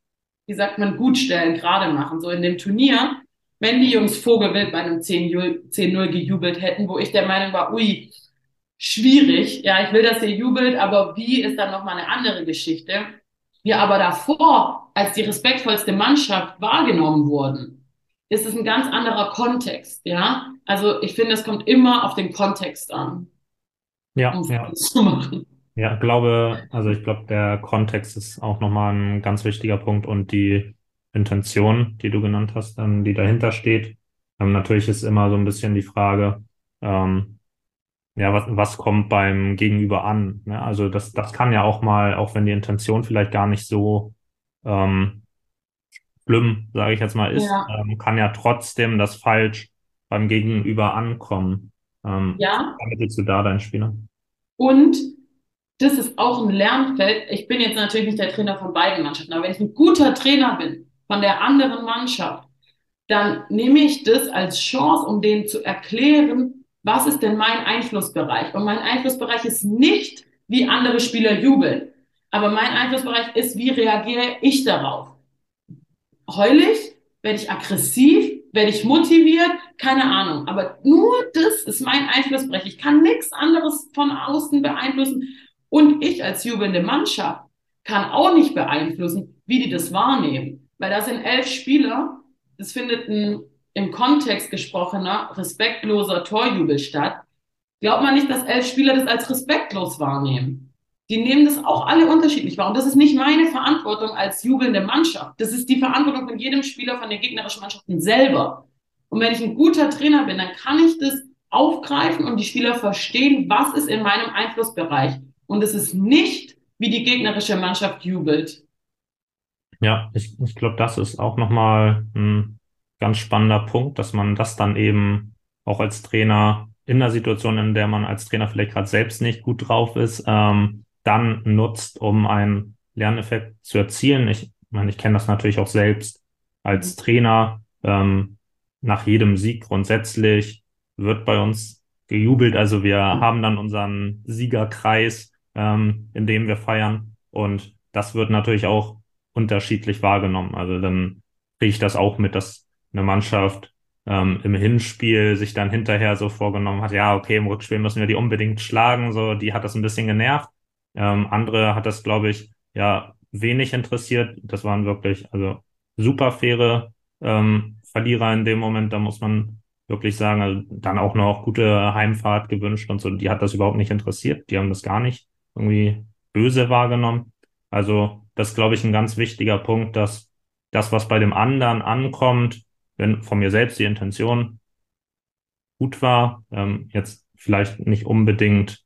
wie sagt man, gut stellen, gerade machen. So in dem Turnier, wenn die Jungs Vogelwild bei einem 10-0 gejubelt hätten, wo ich der Meinung war, ui, schwierig, ja, ich will, dass ihr jubelt, aber wie ist dann nochmal eine andere Geschichte. Wir aber davor als die respektvollste Mannschaft wahrgenommen wurden, ist es ein ganz anderer Kontext, ja. Also ich finde, es kommt immer auf den Kontext an. Ja, um ja. zu machen. Ja, glaube, also ich glaube, der Kontext ist auch nochmal ein ganz wichtiger Punkt und die Intention, die du genannt hast, ähm, die dahinter steht. Ähm, natürlich ist immer so ein bisschen die Frage, ähm, ja, was, was kommt beim Gegenüber an? Ne? Also das, das kann ja auch mal, auch wenn die Intention vielleicht gar nicht so ähm, schlimm, sage ich jetzt mal, ist, ja. ähm, kann ja trotzdem das falsch beim Gegenüber ankommen. Ähm, ja. Vermittelst du da deinen Spieler? Und das ist auch ein Lernfeld. Ich bin jetzt natürlich nicht der Trainer von beiden Mannschaften, aber wenn ich ein guter Trainer bin von der anderen Mannschaft, dann nehme ich das als Chance, um denen zu erklären, was ist denn mein Einflussbereich? Und mein Einflussbereich ist nicht, wie andere Spieler jubeln. Aber mein Einflussbereich ist, wie reagiere ich darauf? Heulig? Werde ich aggressiv? Werde ich motiviert? Keine Ahnung. Aber nur das ist mein Einflussbereich. Ich kann nichts anderes von außen beeinflussen. Und ich als jubelnde Mannschaft kann auch nicht beeinflussen, wie die das wahrnehmen. Weil da sind elf Spieler. Das findet ein im Kontext gesprochener, respektloser Torjubel statt. Glaubt man nicht, dass elf Spieler das als respektlos wahrnehmen die nehmen das auch alle unterschiedlich wahr. Und das ist nicht meine Verantwortung als jubelnde Mannschaft. Das ist die Verantwortung von jedem Spieler von den gegnerischen Mannschaften selber. Und wenn ich ein guter Trainer bin, dann kann ich das aufgreifen und die Spieler verstehen, was ist in meinem Einflussbereich. Und es ist nicht, wie die gegnerische Mannschaft jubelt. Ja, ich, ich glaube, das ist auch nochmal ein ganz spannender Punkt, dass man das dann eben auch als Trainer in der Situation, in der man als Trainer vielleicht gerade selbst nicht gut drauf ist, ähm, dann nutzt, um einen Lerneffekt zu erzielen. Ich meine, ich kenne das natürlich auch selbst als Trainer. Ähm, nach jedem Sieg grundsätzlich wird bei uns gejubelt. Also wir haben dann unseren Siegerkreis, ähm, in dem wir feiern. Und das wird natürlich auch unterschiedlich wahrgenommen. Also dann kriege ich das auch mit, dass eine Mannschaft ähm, im Hinspiel sich dann hinterher so vorgenommen hat, ja, okay, im Rückspiel müssen wir die unbedingt schlagen. So, die hat das ein bisschen genervt. Ähm, andere hat das, glaube ich, ja, wenig interessiert. Das waren wirklich, also super faire ähm, Verlierer in dem Moment. Da muss man wirklich sagen, also dann auch noch gute Heimfahrt gewünscht und so. Die hat das überhaupt nicht interessiert. Die haben das gar nicht irgendwie böse wahrgenommen. Also das ist, glaube ich, ein ganz wichtiger Punkt, dass das, was bei dem anderen ankommt, wenn von mir selbst die Intention gut war, ähm, jetzt vielleicht nicht unbedingt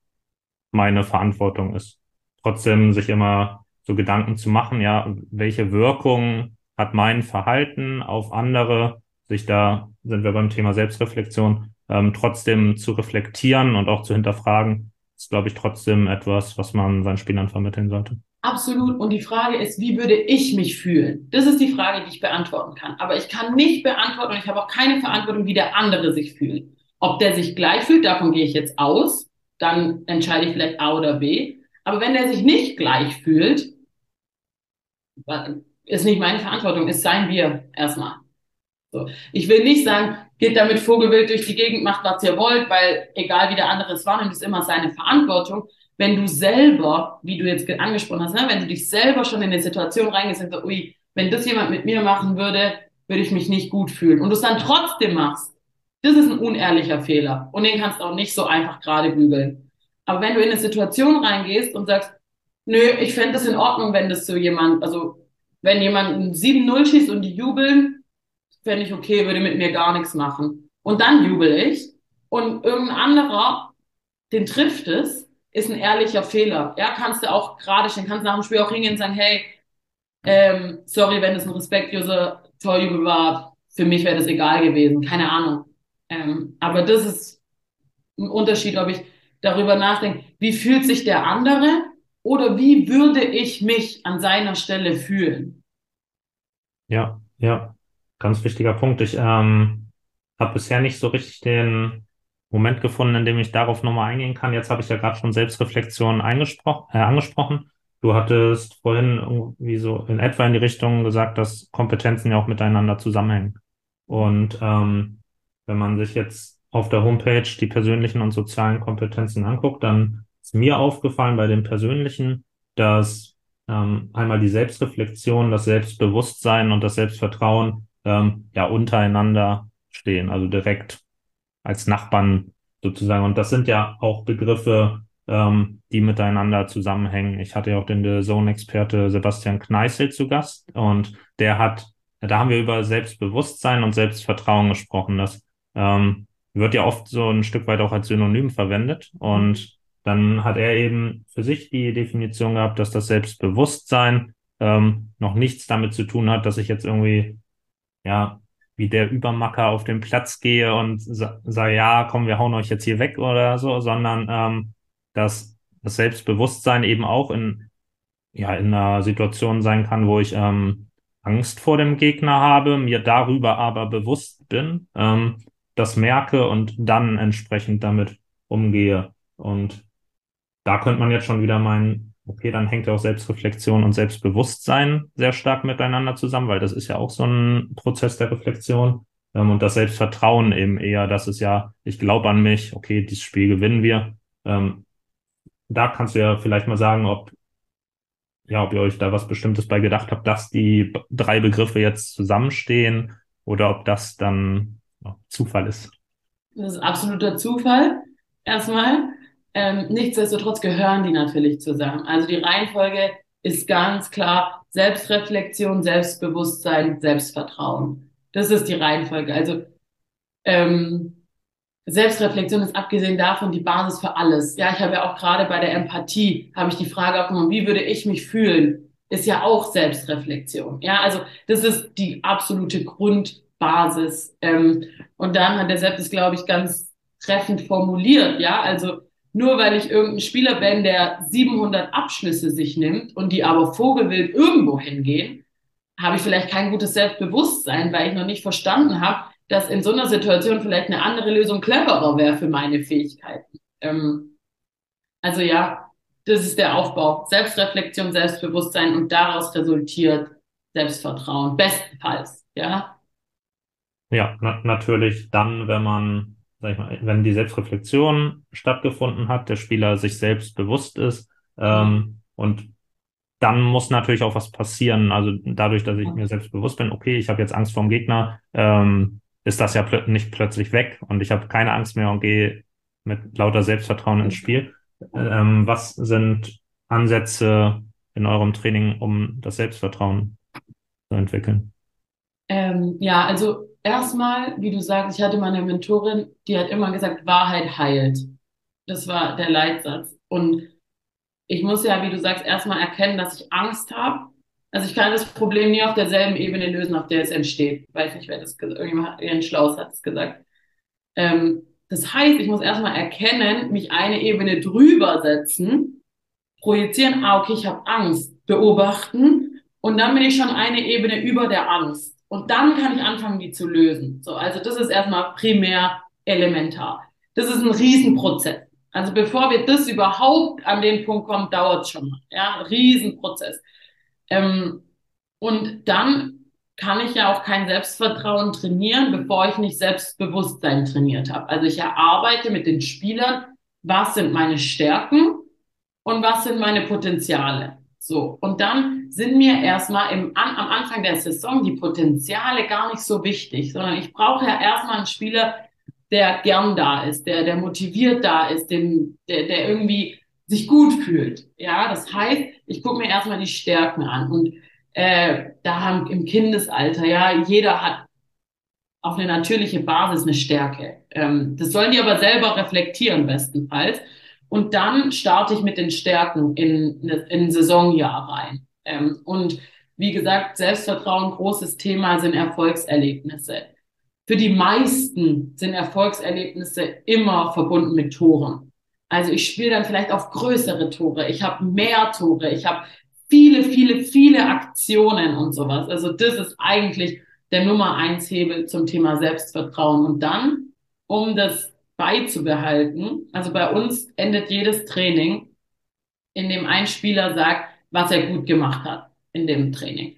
meine Verantwortung ist. Trotzdem sich immer so Gedanken zu machen, ja, welche Wirkung hat mein Verhalten auf andere, sich da sind wir beim Thema Selbstreflexion, ähm, trotzdem zu reflektieren und auch zu hinterfragen, ist, glaube ich, trotzdem etwas, was man seinen Spielern vermitteln sollte. Absolut. Und die Frage ist, wie würde ich mich fühlen? Das ist die Frage, die ich beantworten kann. Aber ich kann nicht beantworten und ich habe auch keine Verantwortung, wie der andere sich fühlt. Ob der sich gleich fühlt, davon gehe ich jetzt aus. Dann entscheide ich vielleicht A oder B. Aber wenn der sich nicht gleich fühlt, ist nicht meine Verantwortung, ist sein Wir erstmal. So. Ich will nicht sagen, geht damit Vogelwild durch die Gegend, macht was ihr wollt, weil egal wie der andere es wahrnimmt, ist immer seine Verantwortung wenn du selber, wie du jetzt angesprochen hast, ne, wenn du dich selber schon in eine Situation reingehst und sagst, ui, wenn das jemand mit mir machen würde, würde ich mich nicht gut fühlen. Und du es dann trotzdem machst, das ist ein unehrlicher Fehler. Und den kannst du auch nicht so einfach gerade bügeln. Aber wenn du in eine Situation reingehst und sagst, nö, ich fände das in Ordnung, wenn das so jemand, also wenn jemand ein 7-0 schießt und die jubeln, fände ich okay, würde mit mir gar nichts machen. Und dann jubel ich und irgendein anderer, den trifft es ist ein ehrlicher Fehler. Ja, kannst du auch gerade stehen, kannst nach dem Spiel auch hingehen und sagen, hey, ähm, sorry, wenn es ein respektloser Torjubel war, für mich wäre das egal gewesen, keine Ahnung. Ähm, aber das ist ein Unterschied, ob ich darüber nachdenke, wie fühlt sich der andere oder wie würde ich mich an seiner Stelle fühlen? Ja, ja, ganz wichtiger Punkt. Ich ähm, habe bisher nicht so richtig den Moment gefunden, in dem ich darauf nochmal eingehen kann. Jetzt habe ich ja gerade schon Selbstreflexion äh, angesprochen. Du hattest vorhin irgendwie so in etwa in die Richtung gesagt, dass Kompetenzen ja auch miteinander zusammenhängen. Und ähm, wenn man sich jetzt auf der Homepage die persönlichen und sozialen Kompetenzen anguckt, dann ist mir aufgefallen bei den persönlichen, dass ähm, einmal die Selbstreflexion, das Selbstbewusstsein und das Selbstvertrauen ähm, ja untereinander stehen, also direkt als Nachbarn sozusagen. Und das sind ja auch Begriffe, ähm, die miteinander zusammenhängen. Ich hatte ja auch den Zone-Experte Sebastian Kneißl zu Gast und der hat, da haben wir über Selbstbewusstsein und Selbstvertrauen gesprochen. Das ähm, wird ja oft so ein Stück weit auch als Synonym verwendet. Und dann hat er eben für sich die Definition gehabt, dass das Selbstbewusstsein ähm, noch nichts damit zu tun hat, dass ich jetzt irgendwie ja wie der Übermacker auf den Platz gehe und sage, sa ja, komm, wir hauen euch jetzt hier weg oder so, sondern ähm, dass das Selbstbewusstsein eben auch in, ja, in einer Situation sein kann, wo ich ähm, Angst vor dem Gegner habe, mir darüber aber bewusst bin, ähm, das merke und dann entsprechend damit umgehe. Und da könnte man jetzt schon wieder meinen, okay, dann hängt ja auch Selbstreflexion und Selbstbewusstsein sehr stark miteinander zusammen, weil das ist ja auch so ein Prozess der Reflexion. Ähm, und das Selbstvertrauen eben eher, das ist ja, ich glaube an mich, okay, dieses Spiel gewinnen wir. Ähm, da kannst du ja vielleicht mal sagen, ob, ja, ob ihr euch da was Bestimmtes bei gedacht habt, dass die drei Begriffe jetzt zusammenstehen oder ob das dann Zufall ist. Das ist absoluter Zufall. Erstmal. Ähm, nichtsdestotrotz gehören die natürlich zusammen. Also die Reihenfolge ist ganz klar Selbstreflexion, Selbstbewusstsein, Selbstvertrauen. Das ist die Reihenfolge. Also ähm, Selbstreflexion ist abgesehen davon die Basis für alles. Ja, ich habe ja auch gerade bei der Empathie, habe ich die Frage aufgenommen, wie würde ich mich fühlen? Ist ja auch Selbstreflexion. Ja, also das ist die absolute Grundbasis. Ähm, und dann hat der Sepp es, glaube ich, ganz treffend formuliert. Ja, also nur weil ich irgendein Spieler bin, der 700 Abschlüsse sich nimmt und die aber vogelwild irgendwo hingehen, habe ich vielleicht kein gutes Selbstbewusstsein, weil ich noch nicht verstanden habe, dass in so einer Situation vielleicht eine andere Lösung cleverer wäre für meine Fähigkeiten. Ähm, also ja, das ist der Aufbau. Selbstreflexion, Selbstbewusstsein und daraus resultiert Selbstvertrauen. Bestenfalls, ja. Ja, na natürlich dann, wenn man, sag ich mal, wenn die Selbstreflexion stattgefunden hat, der Spieler sich selbst bewusst ist, ähm, und dann muss natürlich auch was passieren. Also dadurch, dass ich mir selbst bewusst bin, okay, ich habe jetzt Angst vor dem Gegner, ähm, ist das ja pl nicht plötzlich weg und ich habe keine Angst mehr und gehe mit lauter Selbstvertrauen ins Spiel. Ähm, was sind Ansätze in eurem Training, um das Selbstvertrauen zu entwickeln? Ähm, ja, also erstmal, wie du sagst, ich hatte meine Mentorin, die hat immer gesagt, Wahrheit heilt. Das war der Leitsatz. Und ich muss ja, wie du sagst, erstmal erkennen, dass ich Angst habe. Also ich kann das Problem nie auf derselben Ebene lösen, auf der es entsteht. Weiß nicht, wer das irgendjemand Jens Schlaus hat es gesagt. Ähm, das heißt, ich muss erstmal erkennen, mich eine Ebene drüber setzen, projizieren, ah, okay, ich habe Angst, beobachten und dann bin ich schon eine Ebene über der Angst. Und dann kann ich anfangen, die zu lösen. So, also das ist erstmal primär elementar. Das ist ein Riesenprozess. Also bevor wir das überhaupt an den Punkt kommen, dauert es schon mal. Ja, Riesenprozess. Ähm, und dann kann ich ja auch kein Selbstvertrauen trainieren, bevor ich nicht Selbstbewusstsein trainiert habe. Also ich erarbeite mit den Spielern, was sind meine Stärken und was sind meine Potenziale. So. Und dann sind mir erstmal im, an, am Anfang der Saison die Potenziale gar nicht so wichtig, sondern ich brauche ja erstmal einen Spieler, der gern da ist, der, der motiviert da ist, den, der, der irgendwie sich gut fühlt. Ja, das heißt, ich gucke mir erstmal die Stärken an und äh, da haben im Kindesalter, ja, jeder hat auf eine natürliche Basis eine Stärke. Ähm, das sollen die aber selber reflektieren, bestenfalls. Und dann starte ich mit den Stärken in, in ein Saisonjahr rein. Ähm, und wie gesagt, Selbstvertrauen, großes Thema sind Erfolgserlebnisse. Für die meisten sind Erfolgserlebnisse immer verbunden mit Toren. Also ich spiele dann vielleicht auf größere Tore, ich habe mehr Tore, ich habe viele, viele, viele Aktionen und sowas. Also das ist eigentlich der Nummer eins Hebel zum Thema Selbstvertrauen. Und dann, um das beizubehalten, also bei uns endet jedes Training, in dem ein Spieler sagt, was er gut gemacht hat in dem Training.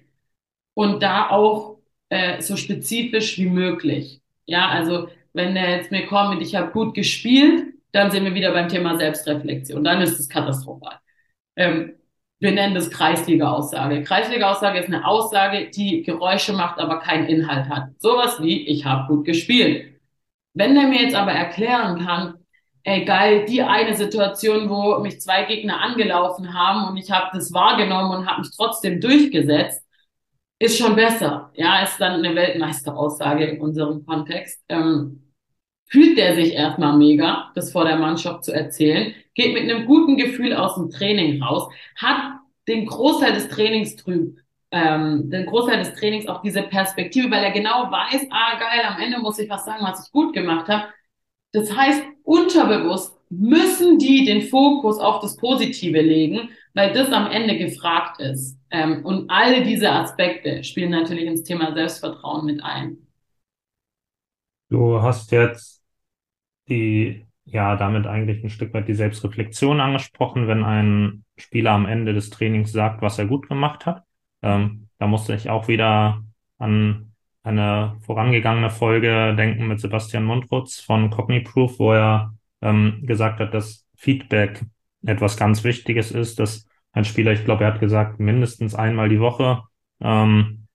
Und da auch äh, so spezifisch wie möglich. Ja, also wenn der jetzt mir kommt mit, ich habe gut gespielt, dann sind wir wieder beim Thema Selbstreflexion. Dann ist es katastrophal. Ähm, wir nennen das Kreisliga-Aussage. Kreisliga-Aussage ist eine Aussage, die Geräusche macht, aber keinen Inhalt hat. Sowas wie, ich habe gut gespielt. Wenn der mir jetzt aber erklären kann, ey geil, die eine Situation, wo mich zwei Gegner angelaufen haben und ich habe das wahrgenommen und habe mich trotzdem durchgesetzt, ist schon besser. Ja, ist dann eine Weltmeisteraussage in unserem Kontext. Ähm, fühlt der sich erstmal mega, das vor der Mannschaft zu erzählen, geht mit einem guten Gefühl aus dem Training raus, hat den Großteil des Trainings drüben, ähm, den Großteil des Trainings auch diese Perspektive, weil er genau weiß, ah geil, am Ende muss ich was sagen, was ich gut gemacht habe. Das heißt, unterbewusst müssen die den Fokus auf das Positive legen, weil das am Ende gefragt ist. Ähm, und all diese Aspekte spielen natürlich ins Thema Selbstvertrauen mit ein. Du hast jetzt die, ja, damit eigentlich ein Stück weit die Selbstreflexion angesprochen, wenn ein Spieler am Ende des Trainings sagt, was er gut gemacht hat. Ähm, da musste ich auch wieder an eine vorangegangene Folge denken mit Sebastian Mundrutz von Cogniproof, wo er ähm, gesagt hat, dass Feedback etwas ganz Wichtiges ist, dass ein Spieler, ich glaube, er hat gesagt, mindestens einmal die Woche ähm,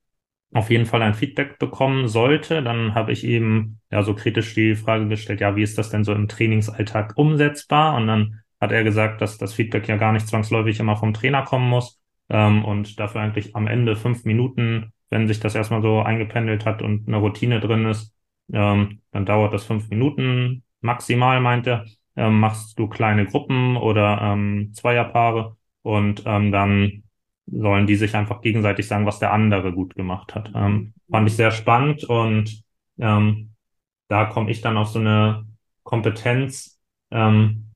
auf jeden Fall ein Feedback bekommen sollte. Dann habe ich ihm ja so kritisch die Frage gestellt, ja, wie ist das denn so im Trainingsalltag umsetzbar? Und dann hat er gesagt, dass das Feedback ja gar nicht zwangsläufig immer vom Trainer kommen muss ähm, und dafür eigentlich am Ende fünf Minuten, wenn sich das erstmal so eingependelt hat und eine Routine drin ist, ähm, dann dauert das fünf Minuten maximal, meint er. Ähm, machst du kleine Gruppen oder ähm, Zweierpaare und ähm, dann sollen die sich einfach gegenseitig sagen, was der andere gut gemacht hat. Ähm, fand ich sehr spannend und ähm, da komme ich dann auf so eine Kompetenz, ähm,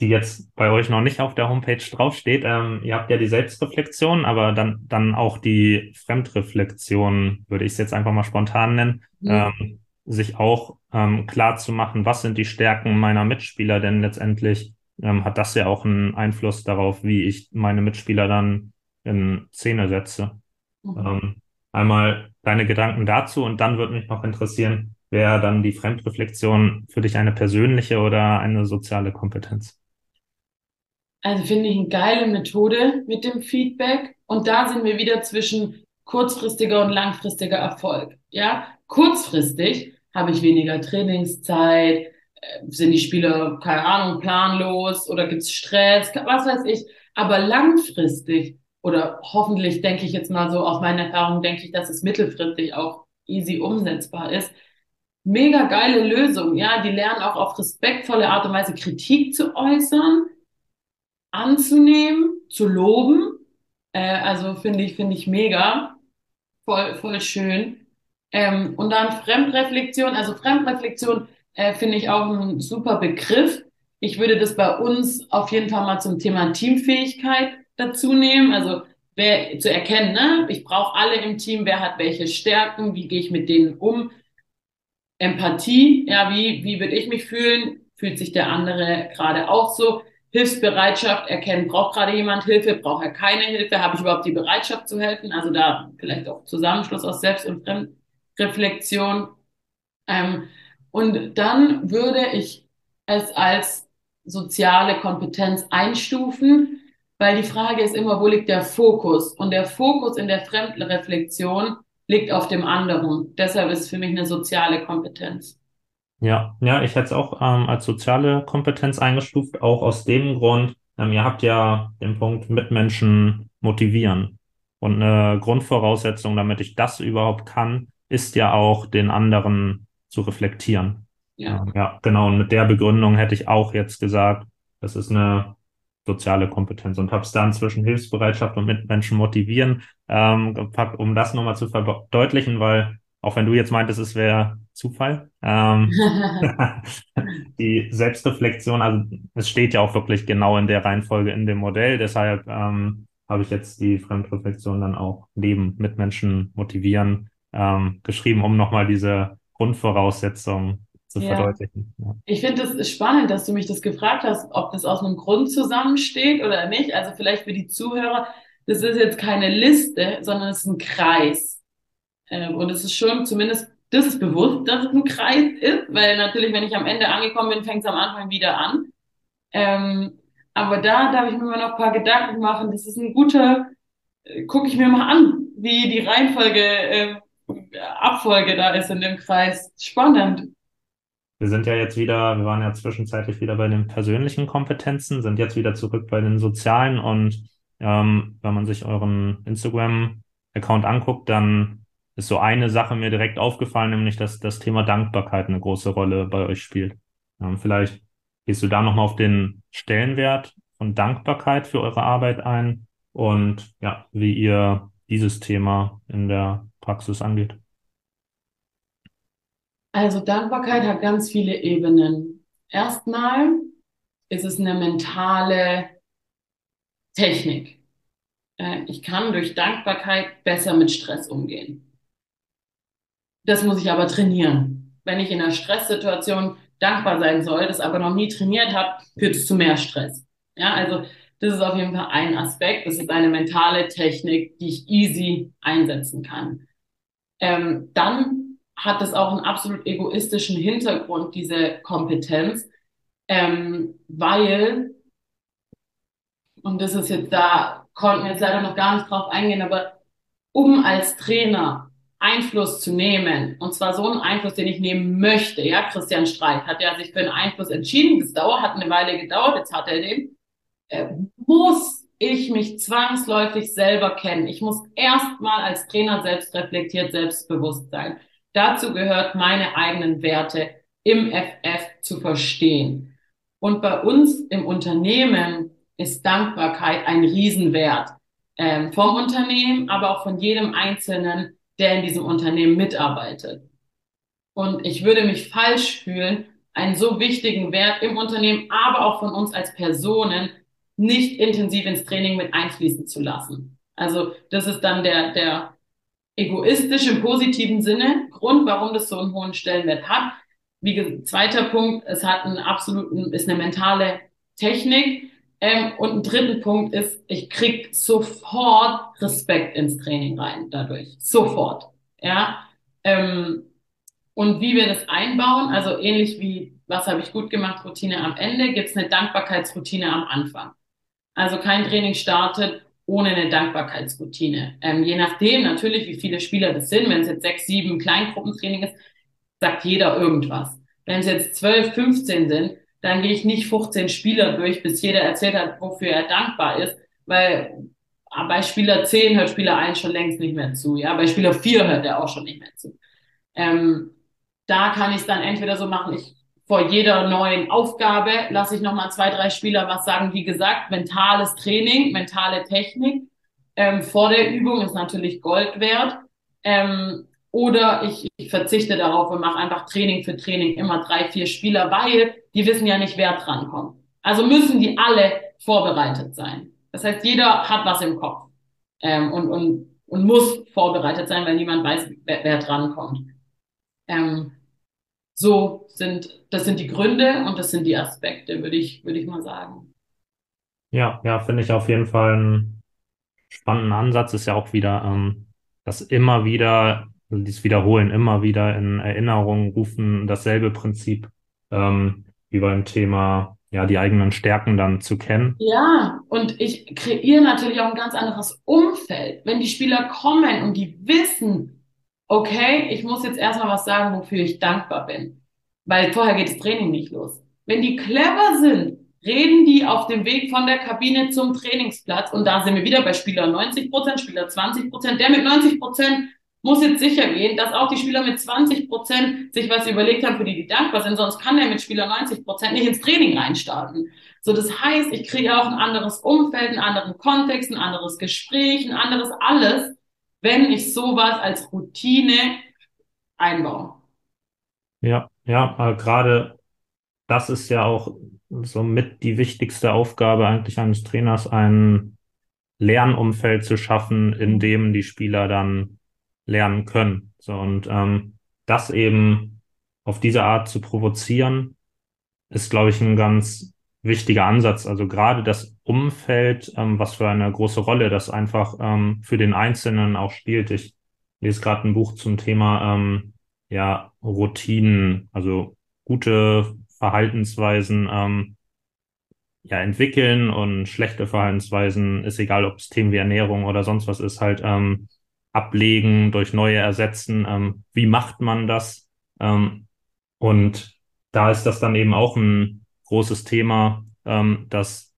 die jetzt bei euch noch nicht auf der Homepage draufsteht. Ähm, ihr habt ja die Selbstreflexion, aber dann, dann auch die Fremdreflexion, würde ich es jetzt einfach mal spontan nennen, mhm. ähm, sich auch ähm, klar zu machen, was sind die Stärken meiner Mitspieler, denn letztendlich ähm, hat das ja auch einen Einfluss darauf, wie ich meine Mitspieler dann in Szene setze. Mhm. Ähm, einmal deine Gedanken dazu und dann würde mich noch interessieren, wäre dann die Fremdreflexion für dich eine persönliche oder eine soziale Kompetenz? Also finde ich eine geile Methode mit dem Feedback. Und da sind wir wieder zwischen kurzfristiger und langfristiger Erfolg. Ja, kurzfristig habe ich weniger Trainingszeit, äh, sind die Spieler, keine Ahnung, planlos oder gibt's Stress, was weiß ich. Aber langfristig oder hoffentlich denke ich jetzt mal so aus meiner Erfahrung, denke ich, dass es mittelfristig auch easy umsetzbar ist. Mega geile Lösung, ja. Die lernen auch auf respektvolle Art und Weise Kritik zu äußern anzunehmen, zu loben. Äh, also finde ich, finde ich mega. Voll, voll schön. Ähm, und dann Fremdreflexion. Also Fremdreflexion äh, finde ich auch ein super Begriff. Ich würde das bei uns auf jeden Fall mal zum Thema Teamfähigkeit dazu nehmen. Also wer zu erkennen, ne? ich brauche alle im Team, wer hat welche Stärken, wie gehe ich mit denen um. Empathie, ja, wie, wie würde ich mich fühlen? Fühlt sich der andere gerade auch so? Hilfsbereitschaft erkennen, braucht gerade jemand Hilfe, braucht er keine Hilfe, habe ich überhaupt die Bereitschaft zu helfen? Also da vielleicht auch Zusammenschluss aus Selbst- und Fremdreflexion. Ähm, und dann würde ich es als soziale Kompetenz einstufen, weil die Frage ist immer, wo liegt der Fokus? Und der Fokus in der Fremdreflexion liegt auf dem anderen. Deshalb ist es für mich eine soziale Kompetenz. Ja, ja, ich hätte es auch ähm, als soziale Kompetenz eingestuft, auch aus dem Grund, ähm, ihr habt ja den Punkt Mitmenschen motivieren. Und eine Grundvoraussetzung, damit ich das überhaupt kann, ist ja auch, den anderen zu reflektieren. Ja. Ähm, ja, genau. Und mit der Begründung hätte ich auch jetzt gesagt, das ist eine soziale Kompetenz und habe es dann zwischen Hilfsbereitschaft und Mitmenschen motivieren ähm, gepackt, um das nochmal zu verdeutlichen, weil auch wenn du jetzt meintest, es wäre Zufall. Ähm, (laughs) (laughs) die Selbstreflexion, also es steht ja auch wirklich genau in der Reihenfolge in dem Modell, deshalb ähm, habe ich jetzt die Fremdreflexion dann auch neben Mitmenschen motivieren ähm, geschrieben, um nochmal diese Grundvoraussetzung zu ja. verdeutlichen. Ja. Ich finde es spannend, dass du mich das gefragt hast, ob das aus einem Grund zusammensteht oder nicht. Also vielleicht für die Zuhörer, das ist jetzt keine Liste, sondern es ist ein Kreis. Ähm, und es ist schon zumindest das ist bewusst, dass es ein Kreis ist, weil natürlich, wenn ich am Ende angekommen bin, fängt es am Anfang wieder an. Ähm, aber da darf ich mir mal noch ein paar Gedanken machen. Das ist ein guter, äh, gucke ich mir mal an, wie die Reihenfolge, äh, Abfolge da ist in dem Kreis. Spannend. Wir sind ja jetzt wieder, wir waren ja zwischenzeitlich wieder bei den persönlichen Kompetenzen, sind jetzt wieder zurück bei den sozialen und ähm, wenn man sich euren Instagram-Account anguckt, dann ist so eine Sache mir direkt aufgefallen, nämlich dass das Thema Dankbarkeit eine große Rolle bei euch spielt. Ähm, vielleicht gehst du da nochmal auf den Stellenwert von Dankbarkeit für eure Arbeit ein und ja, wie ihr dieses Thema in der Praxis angeht. Also Dankbarkeit hat ganz viele Ebenen. Erstmal ist es eine mentale Technik. Äh, ich kann durch Dankbarkeit besser mit Stress umgehen. Das muss ich aber trainieren. Wenn ich in einer Stresssituation dankbar sein soll, das aber noch nie trainiert habe, führt es zu mehr Stress. Ja, also das ist auf jeden Fall ein Aspekt. Das ist eine mentale Technik, die ich easy einsetzen kann. Ähm, dann hat es auch einen absolut egoistischen Hintergrund, diese Kompetenz, ähm, weil, und das ist jetzt da, konnten wir jetzt leider noch gar nicht drauf eingehen, aber um als Trainer Einfluss zu nehmen, und zwar so einen Einfluss, den ich nehmen möchte. Ja, Christian Streit hat ja sich für einen Einfluss entschieden. Das dauert, hat eine Weile gedauert, jetzt hat er den. Äh, muss ich mich zwangsläufig selber kennen. Ich muss erstmal als Trainer selbst reflektiert, selbstbewusst sein. Dazu gehört, meine eigenen Werte im FF zu verstehen. Und bei uns im Unternehmen ist Dankbarkeit ein Riesenwert. Ähm, vom Unternehmen, aber auch von jedem Einzelnen der in diesem Unternehmen mitarbeitet. Und ich würde mich falsch fühlen, einen so wichtigen Wert im Unternehmen, aber auch von uns als Personen nicht intensiv ins Training mit einfließen zu lassen. Also das ist dann der, der egoistisch im positiven Sinne Grund, warum das so einen hohen Stellenwert hat. Wie gesagt, zweiter Punkt, es hat einen absoluten, ist eine mentale Technik. Ähm, und ein dritter Punkt ist, ich krieg sofort Respekt ins Training rein dadurch. Sofort. Ja. Ähm, und wie wir das einbauen, also ähnlich wie, was habe ich gut gemacht, Routine am Ende, gibt's eine Dankbarkeitsroutine am Anfang. Also kein Training startet ohne eine Dankbarkeitsroutine. Ähm, je nachdem natürlich, wie viele Spieler das sind, wenn es jetzt sechs, sieben Kleingruppentraining ist, sagt jeder irgendwas. Wenn es jetzt zwölf, 15 sind, dann gehe ich nicht 15 Spieler durch, bis jeder erzählt hat, wofür er dankbar ist, weil bei Spieler 10 hört Spieler 1 schon längst nicht mehr zu, ja, bei Spieler 4 hört er auch schon nicht mehr zu. Ähm, da kann ich es dann entweder so machen, ich vor jeder neuen Aufgabe lasse ich nochmal zwei, drei Spieler was sagen. Wie gesagt, mentales Training, mentale Technik ähm, vor der Übung ist natürlich Gold wert. Ähm, oder ich, ich verzichte darauf und mache einfach Training für Training immer drei, vier Spieler, weil die wissen ja nicht, wer drankommt. Also müssen die alle vorbereitet sein. Das heißt, jeder hat was im Kopf ähm, und, und, und muss vorbereitet sein, weil niemand weiß, wer, wer drankommt. Ähm, so sind, das sind die Gründe und das sind die Aspekte, würde ich, würde ich mal sagen. Ja, ja, finde ich auf jeden Fall einen spannenden Ansatz. Ist ja auch wieder, ähm, das immer wieder, also dieses Wiederholen, immer wieder in Erinnerung rufen, dasselbe Prinzip ähm, wie beim Thema, ja, die eigenen Stärken dann zu kennen. Ja, und ich kreiere natürlich auch ein ganz anderes Umfeld. Wenn die Spieler kommen und die wissen, okay, ich muss jetzt erstmal was sagen, wofür ich dankbar bin. Weil vorher geht das Training nicht los. Wenn die clever sind, reden die auf dem Weg von der Kabine zum Trainingsplatz und da sind wir wieder bei Spieler 90 Prozent, Spieler 20 Prozent. Der mit 90 Prozent muss jetzt sicher gehen, dass auch die Spieler mit 20 Prozent sich was überlegt haben, für die die dankbar sind, sonst kann der mit Spieler 90 Prozent nicht ins Training reinstarten. So, das heißt, ich kriege auch ein anderes Umfeld, einen anderen Kontext, ein anderes Gespräch, ein anderes alles, wenn ich sowas als Routine einbaue. Ja, ja, gerade das ist ja auch somit die wichtigste Aufgabe eigentlich eines Trainers, ein Lernumfeld zu schaffen, in dem die Spieler dann lernen können. So und ähm, das eben auf diese Art zu provozieren, ist, glaube ich, ein ganz wichtiger Ansatz. Also gerade das Umfeld, ähm, was für eine große Rolle das einfach ähm, für den Einzelnen auch spielt. Ich lese gerade ein Buch zum Thema ähm, ja Routinen, also gute Verhaltensweisen ähm, ja entwickeln und schlechte Verhaltensweisen ist egal, ob es Themen wie Ernährung oder sonst was ist, halt ähm, ablegen, durch neue ersetzen. Ähm, wie macht man das? Ähm, und da ist das dann eben auch ein großes Thema, ähm, dass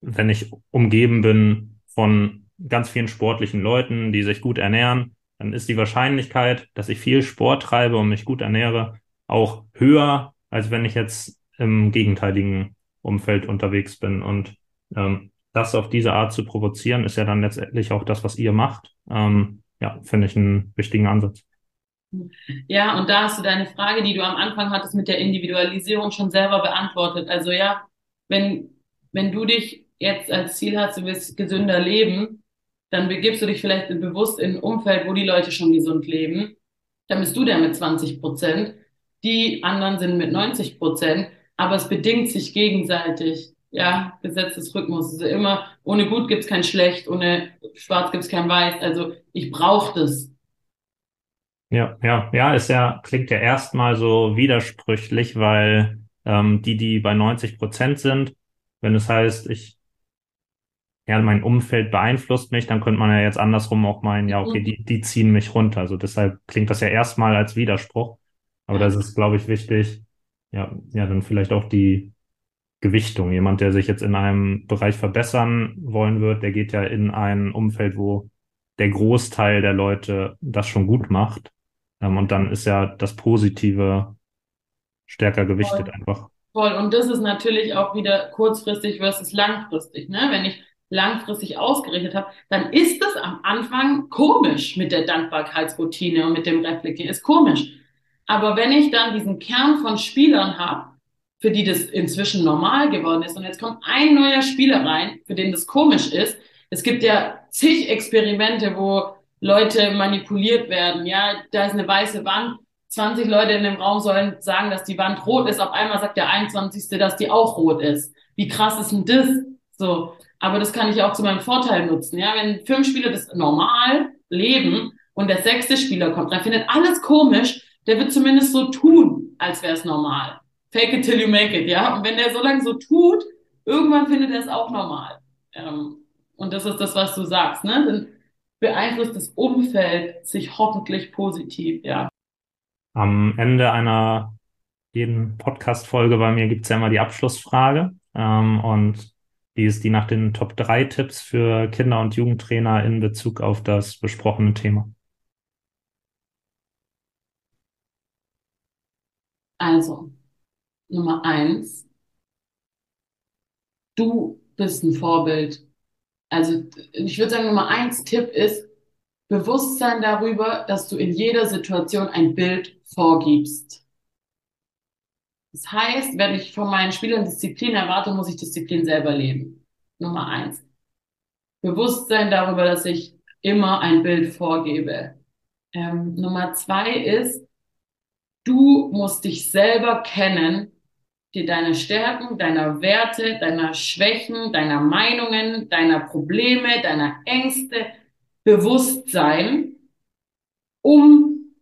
wenn ich umgeben bin von ganz vielen sportlichen Leuten, die sich gut ernähren, dann ist die Wahrscheinlichkeit, dass ich viel Sport treibe und mich gut ernähre, auch höher, als wenn ich jetzt im gegenteiligen Umfeld unterwegs bin. Und ähm, das auf diese Art zu provozieren, ist ja dann letztendlich auch das, was ihr macht. Ähm, ja, finde ich einen wichtigen Ansatz. Ja, und da hast du deine Frage, die du am Anfang hattest mit der Individualisierung schon selber beantwortet. Also ja, wenn, wenn du dich jetzt als Ziel hast, du willst gesünder leben, dann begibst du dich vielleicht bewusst in ein Umfeld, wo die Leute schon gesund leben. Dann bist du der mit 20 Prozent. Die anderen sind mit 90 Prozent. Aber es bedingt sich gegenseitig. Ja, Gesetz des Rhythmus. Also immer, ohne gut gibt's kein schlecht, ohne schwarz gibt's kein weiß. Also ich brauche das. Ja, ja, ja, ist ja, klingt ja erstmal so widersprüchlich, weil ähm, die, die bei 90 Prozent sind, wenn es heißt, ich, ja, mein Umfeld beeinflusst mich, dann könnte man ja jetzt andersrum auch meinen, ja, okay, mhm. die, die ziehen mich runter. Also deshalb klingt das ja erstmal als Widerspruch. Aber das ist, glaube ich, wichtig, ja, ja, dann vielleicht auch die Gewichtung. Jemand, der sich jetzt in einem Bereich verbessern wollen wird, der geht ja in ein Umfeld, wo der Großteil der Leute das schon gut macht. Ähm, und dann ist ja das Positive stärker gewichtet Voll. einfach. Voll. Und das ist natürlich auch wieder kurzfristig versus langfristig. Ne? Wenn ich langfristig ausgerichtet habe, dann ist es am Anfang komisch mit der Dankbarkeitsroutine und mit dem Reflektieren. Ist komisch. Aber wenn ich dann diesen Kern von Spielern habe, für die das inzwischen normal geworden ist und jetzt kommt ein neuer Spieler rein, für den das komisch ist. Es gibt ja zig Experimente, wo Leute manipuliert werden. Ja, da ist eine weiße Wand. 20 Leute in dem Raum sollen sagen, dass die Wand rot ist. Auf einmal sagt der 21. dass die auch rot ist. Wie krass ist denn das? So. Aber das kann ich auch zu meinem Vorteil nutzen. Ja, wenn fünf Spieler das normal leben und der sechste Spieler kommt, dann findet alles komisch. Der wird zumindest so tun, als wäre es normal. Fake it till you make it, ja. Und wenn der so lange so tut, irgendwann findet er es auch normal. Ähm, und das ist das, was du sagst, ne? Dann beeinflusst das Umfeld sich hoffentlich positiv, ja. Am Ende einer jeden Podcast-Folge bei mir gibt's ja immer die Abschlussfrage. Ähm, und die ist die nach den Top 3 Tipps für Kinder- und Jugendtrainer in Bezug auf das besprochene Thema. Also, Nummer eins, du bist ein Vorbild. Also ich würde sagen, Nummer eins Tipp ist Bewusstsein darüber, dass du in jeder Situation ein Bild vorgibst. Das heißt, wenn ich von meinen Spielern Disziplin erwarte, muss ich Disziplin selber leben. Nummer eins. Bewusstsein darüber, dass ich immer ein Bild vorgebe. Ähm, Nummer zwei ist, du musst dich selber kennen dir deine Stärken, deiner Werte, deiner Schwächen, deiner Meinungen, deiner Probleme, deiner Ängste bewusst sein, um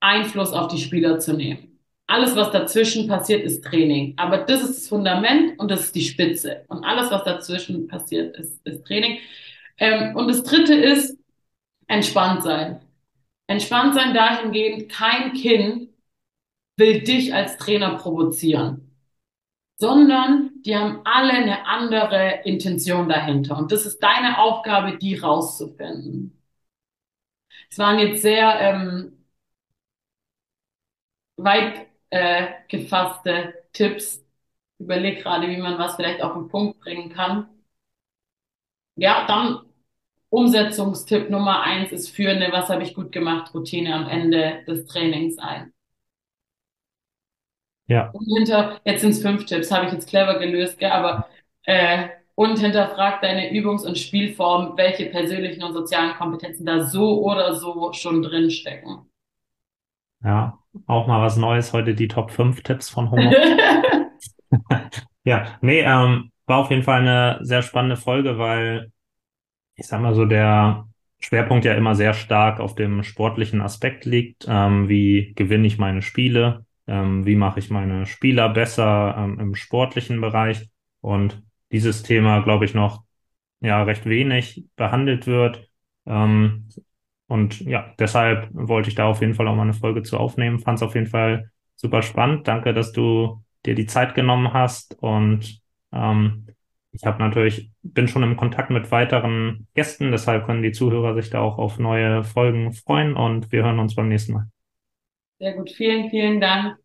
Einfluss auf die Spieler zu nehmen. Alles, was dazwischen passiert, ist Training. Aber das ist das Fundament und das ist die Spitze. Und alles, was dazwischen passiert, ist, ist Training. Ähm, und das dritte ist entspannt sein. Entspannt sein dahingehend, kein Kind will dich als Trainer provozieren sondern die haben alle eine andere Intention dahinter. Und das ist deine Aufgabe, die rauszufinden. Es waren jetzt sehr ähm, weit äh, gefasste Tipps. Ich überlege gerade, wie man was vielleicht auf den Punkt bringen kann. Ja, dann Umsetzungstipp Nummer eins ist führende, was habe ich gut gemacht, Routine am Ende des Trainings ein. Ja. Und hinter, jetzt sind es fünf Tipps, habe ich jetzt clever gelöst, gell? aber äh, und hinterfrag deine Übungs- und Spielform, welche persönlichen und sozialen Kompetenzen da so oder so schon drin stecken. Ja, auch mal was Neues heute, die Top 5 Tipps von Homo. (laughs) (laughs) ja, nee, ähm, war auf jeden Fall eine sehr spannende Folge, weil ich sag mal so, der Schwerpunkt ja immer sehr stark auf dem sportlichen Aspekt liegt. Ähm, wie gewinne ich meine Spiele? Ähm, wie mache ich meine Spieler besser ähm, im sportlichen Bereich und dieses Thema, glaube ich, noch ja recht wenig behandelt wird. Ähm, und ja, deshalb wollte ich da auf jeden Fall auch mal eine Folge zu aufnehmen. Fand es auf jeden Fall super spannend. Danke, dass du dir die Zeit genommen hast. Und ähm, ich habe natürlich, bin schon im Kontakt mit weiteren Gästen, deshalb können die Zuhörer sich da auch auf neue Folgen freuen und wir hören uns beim nächsten Mal. Sehr gut, vielen, vielen Dank.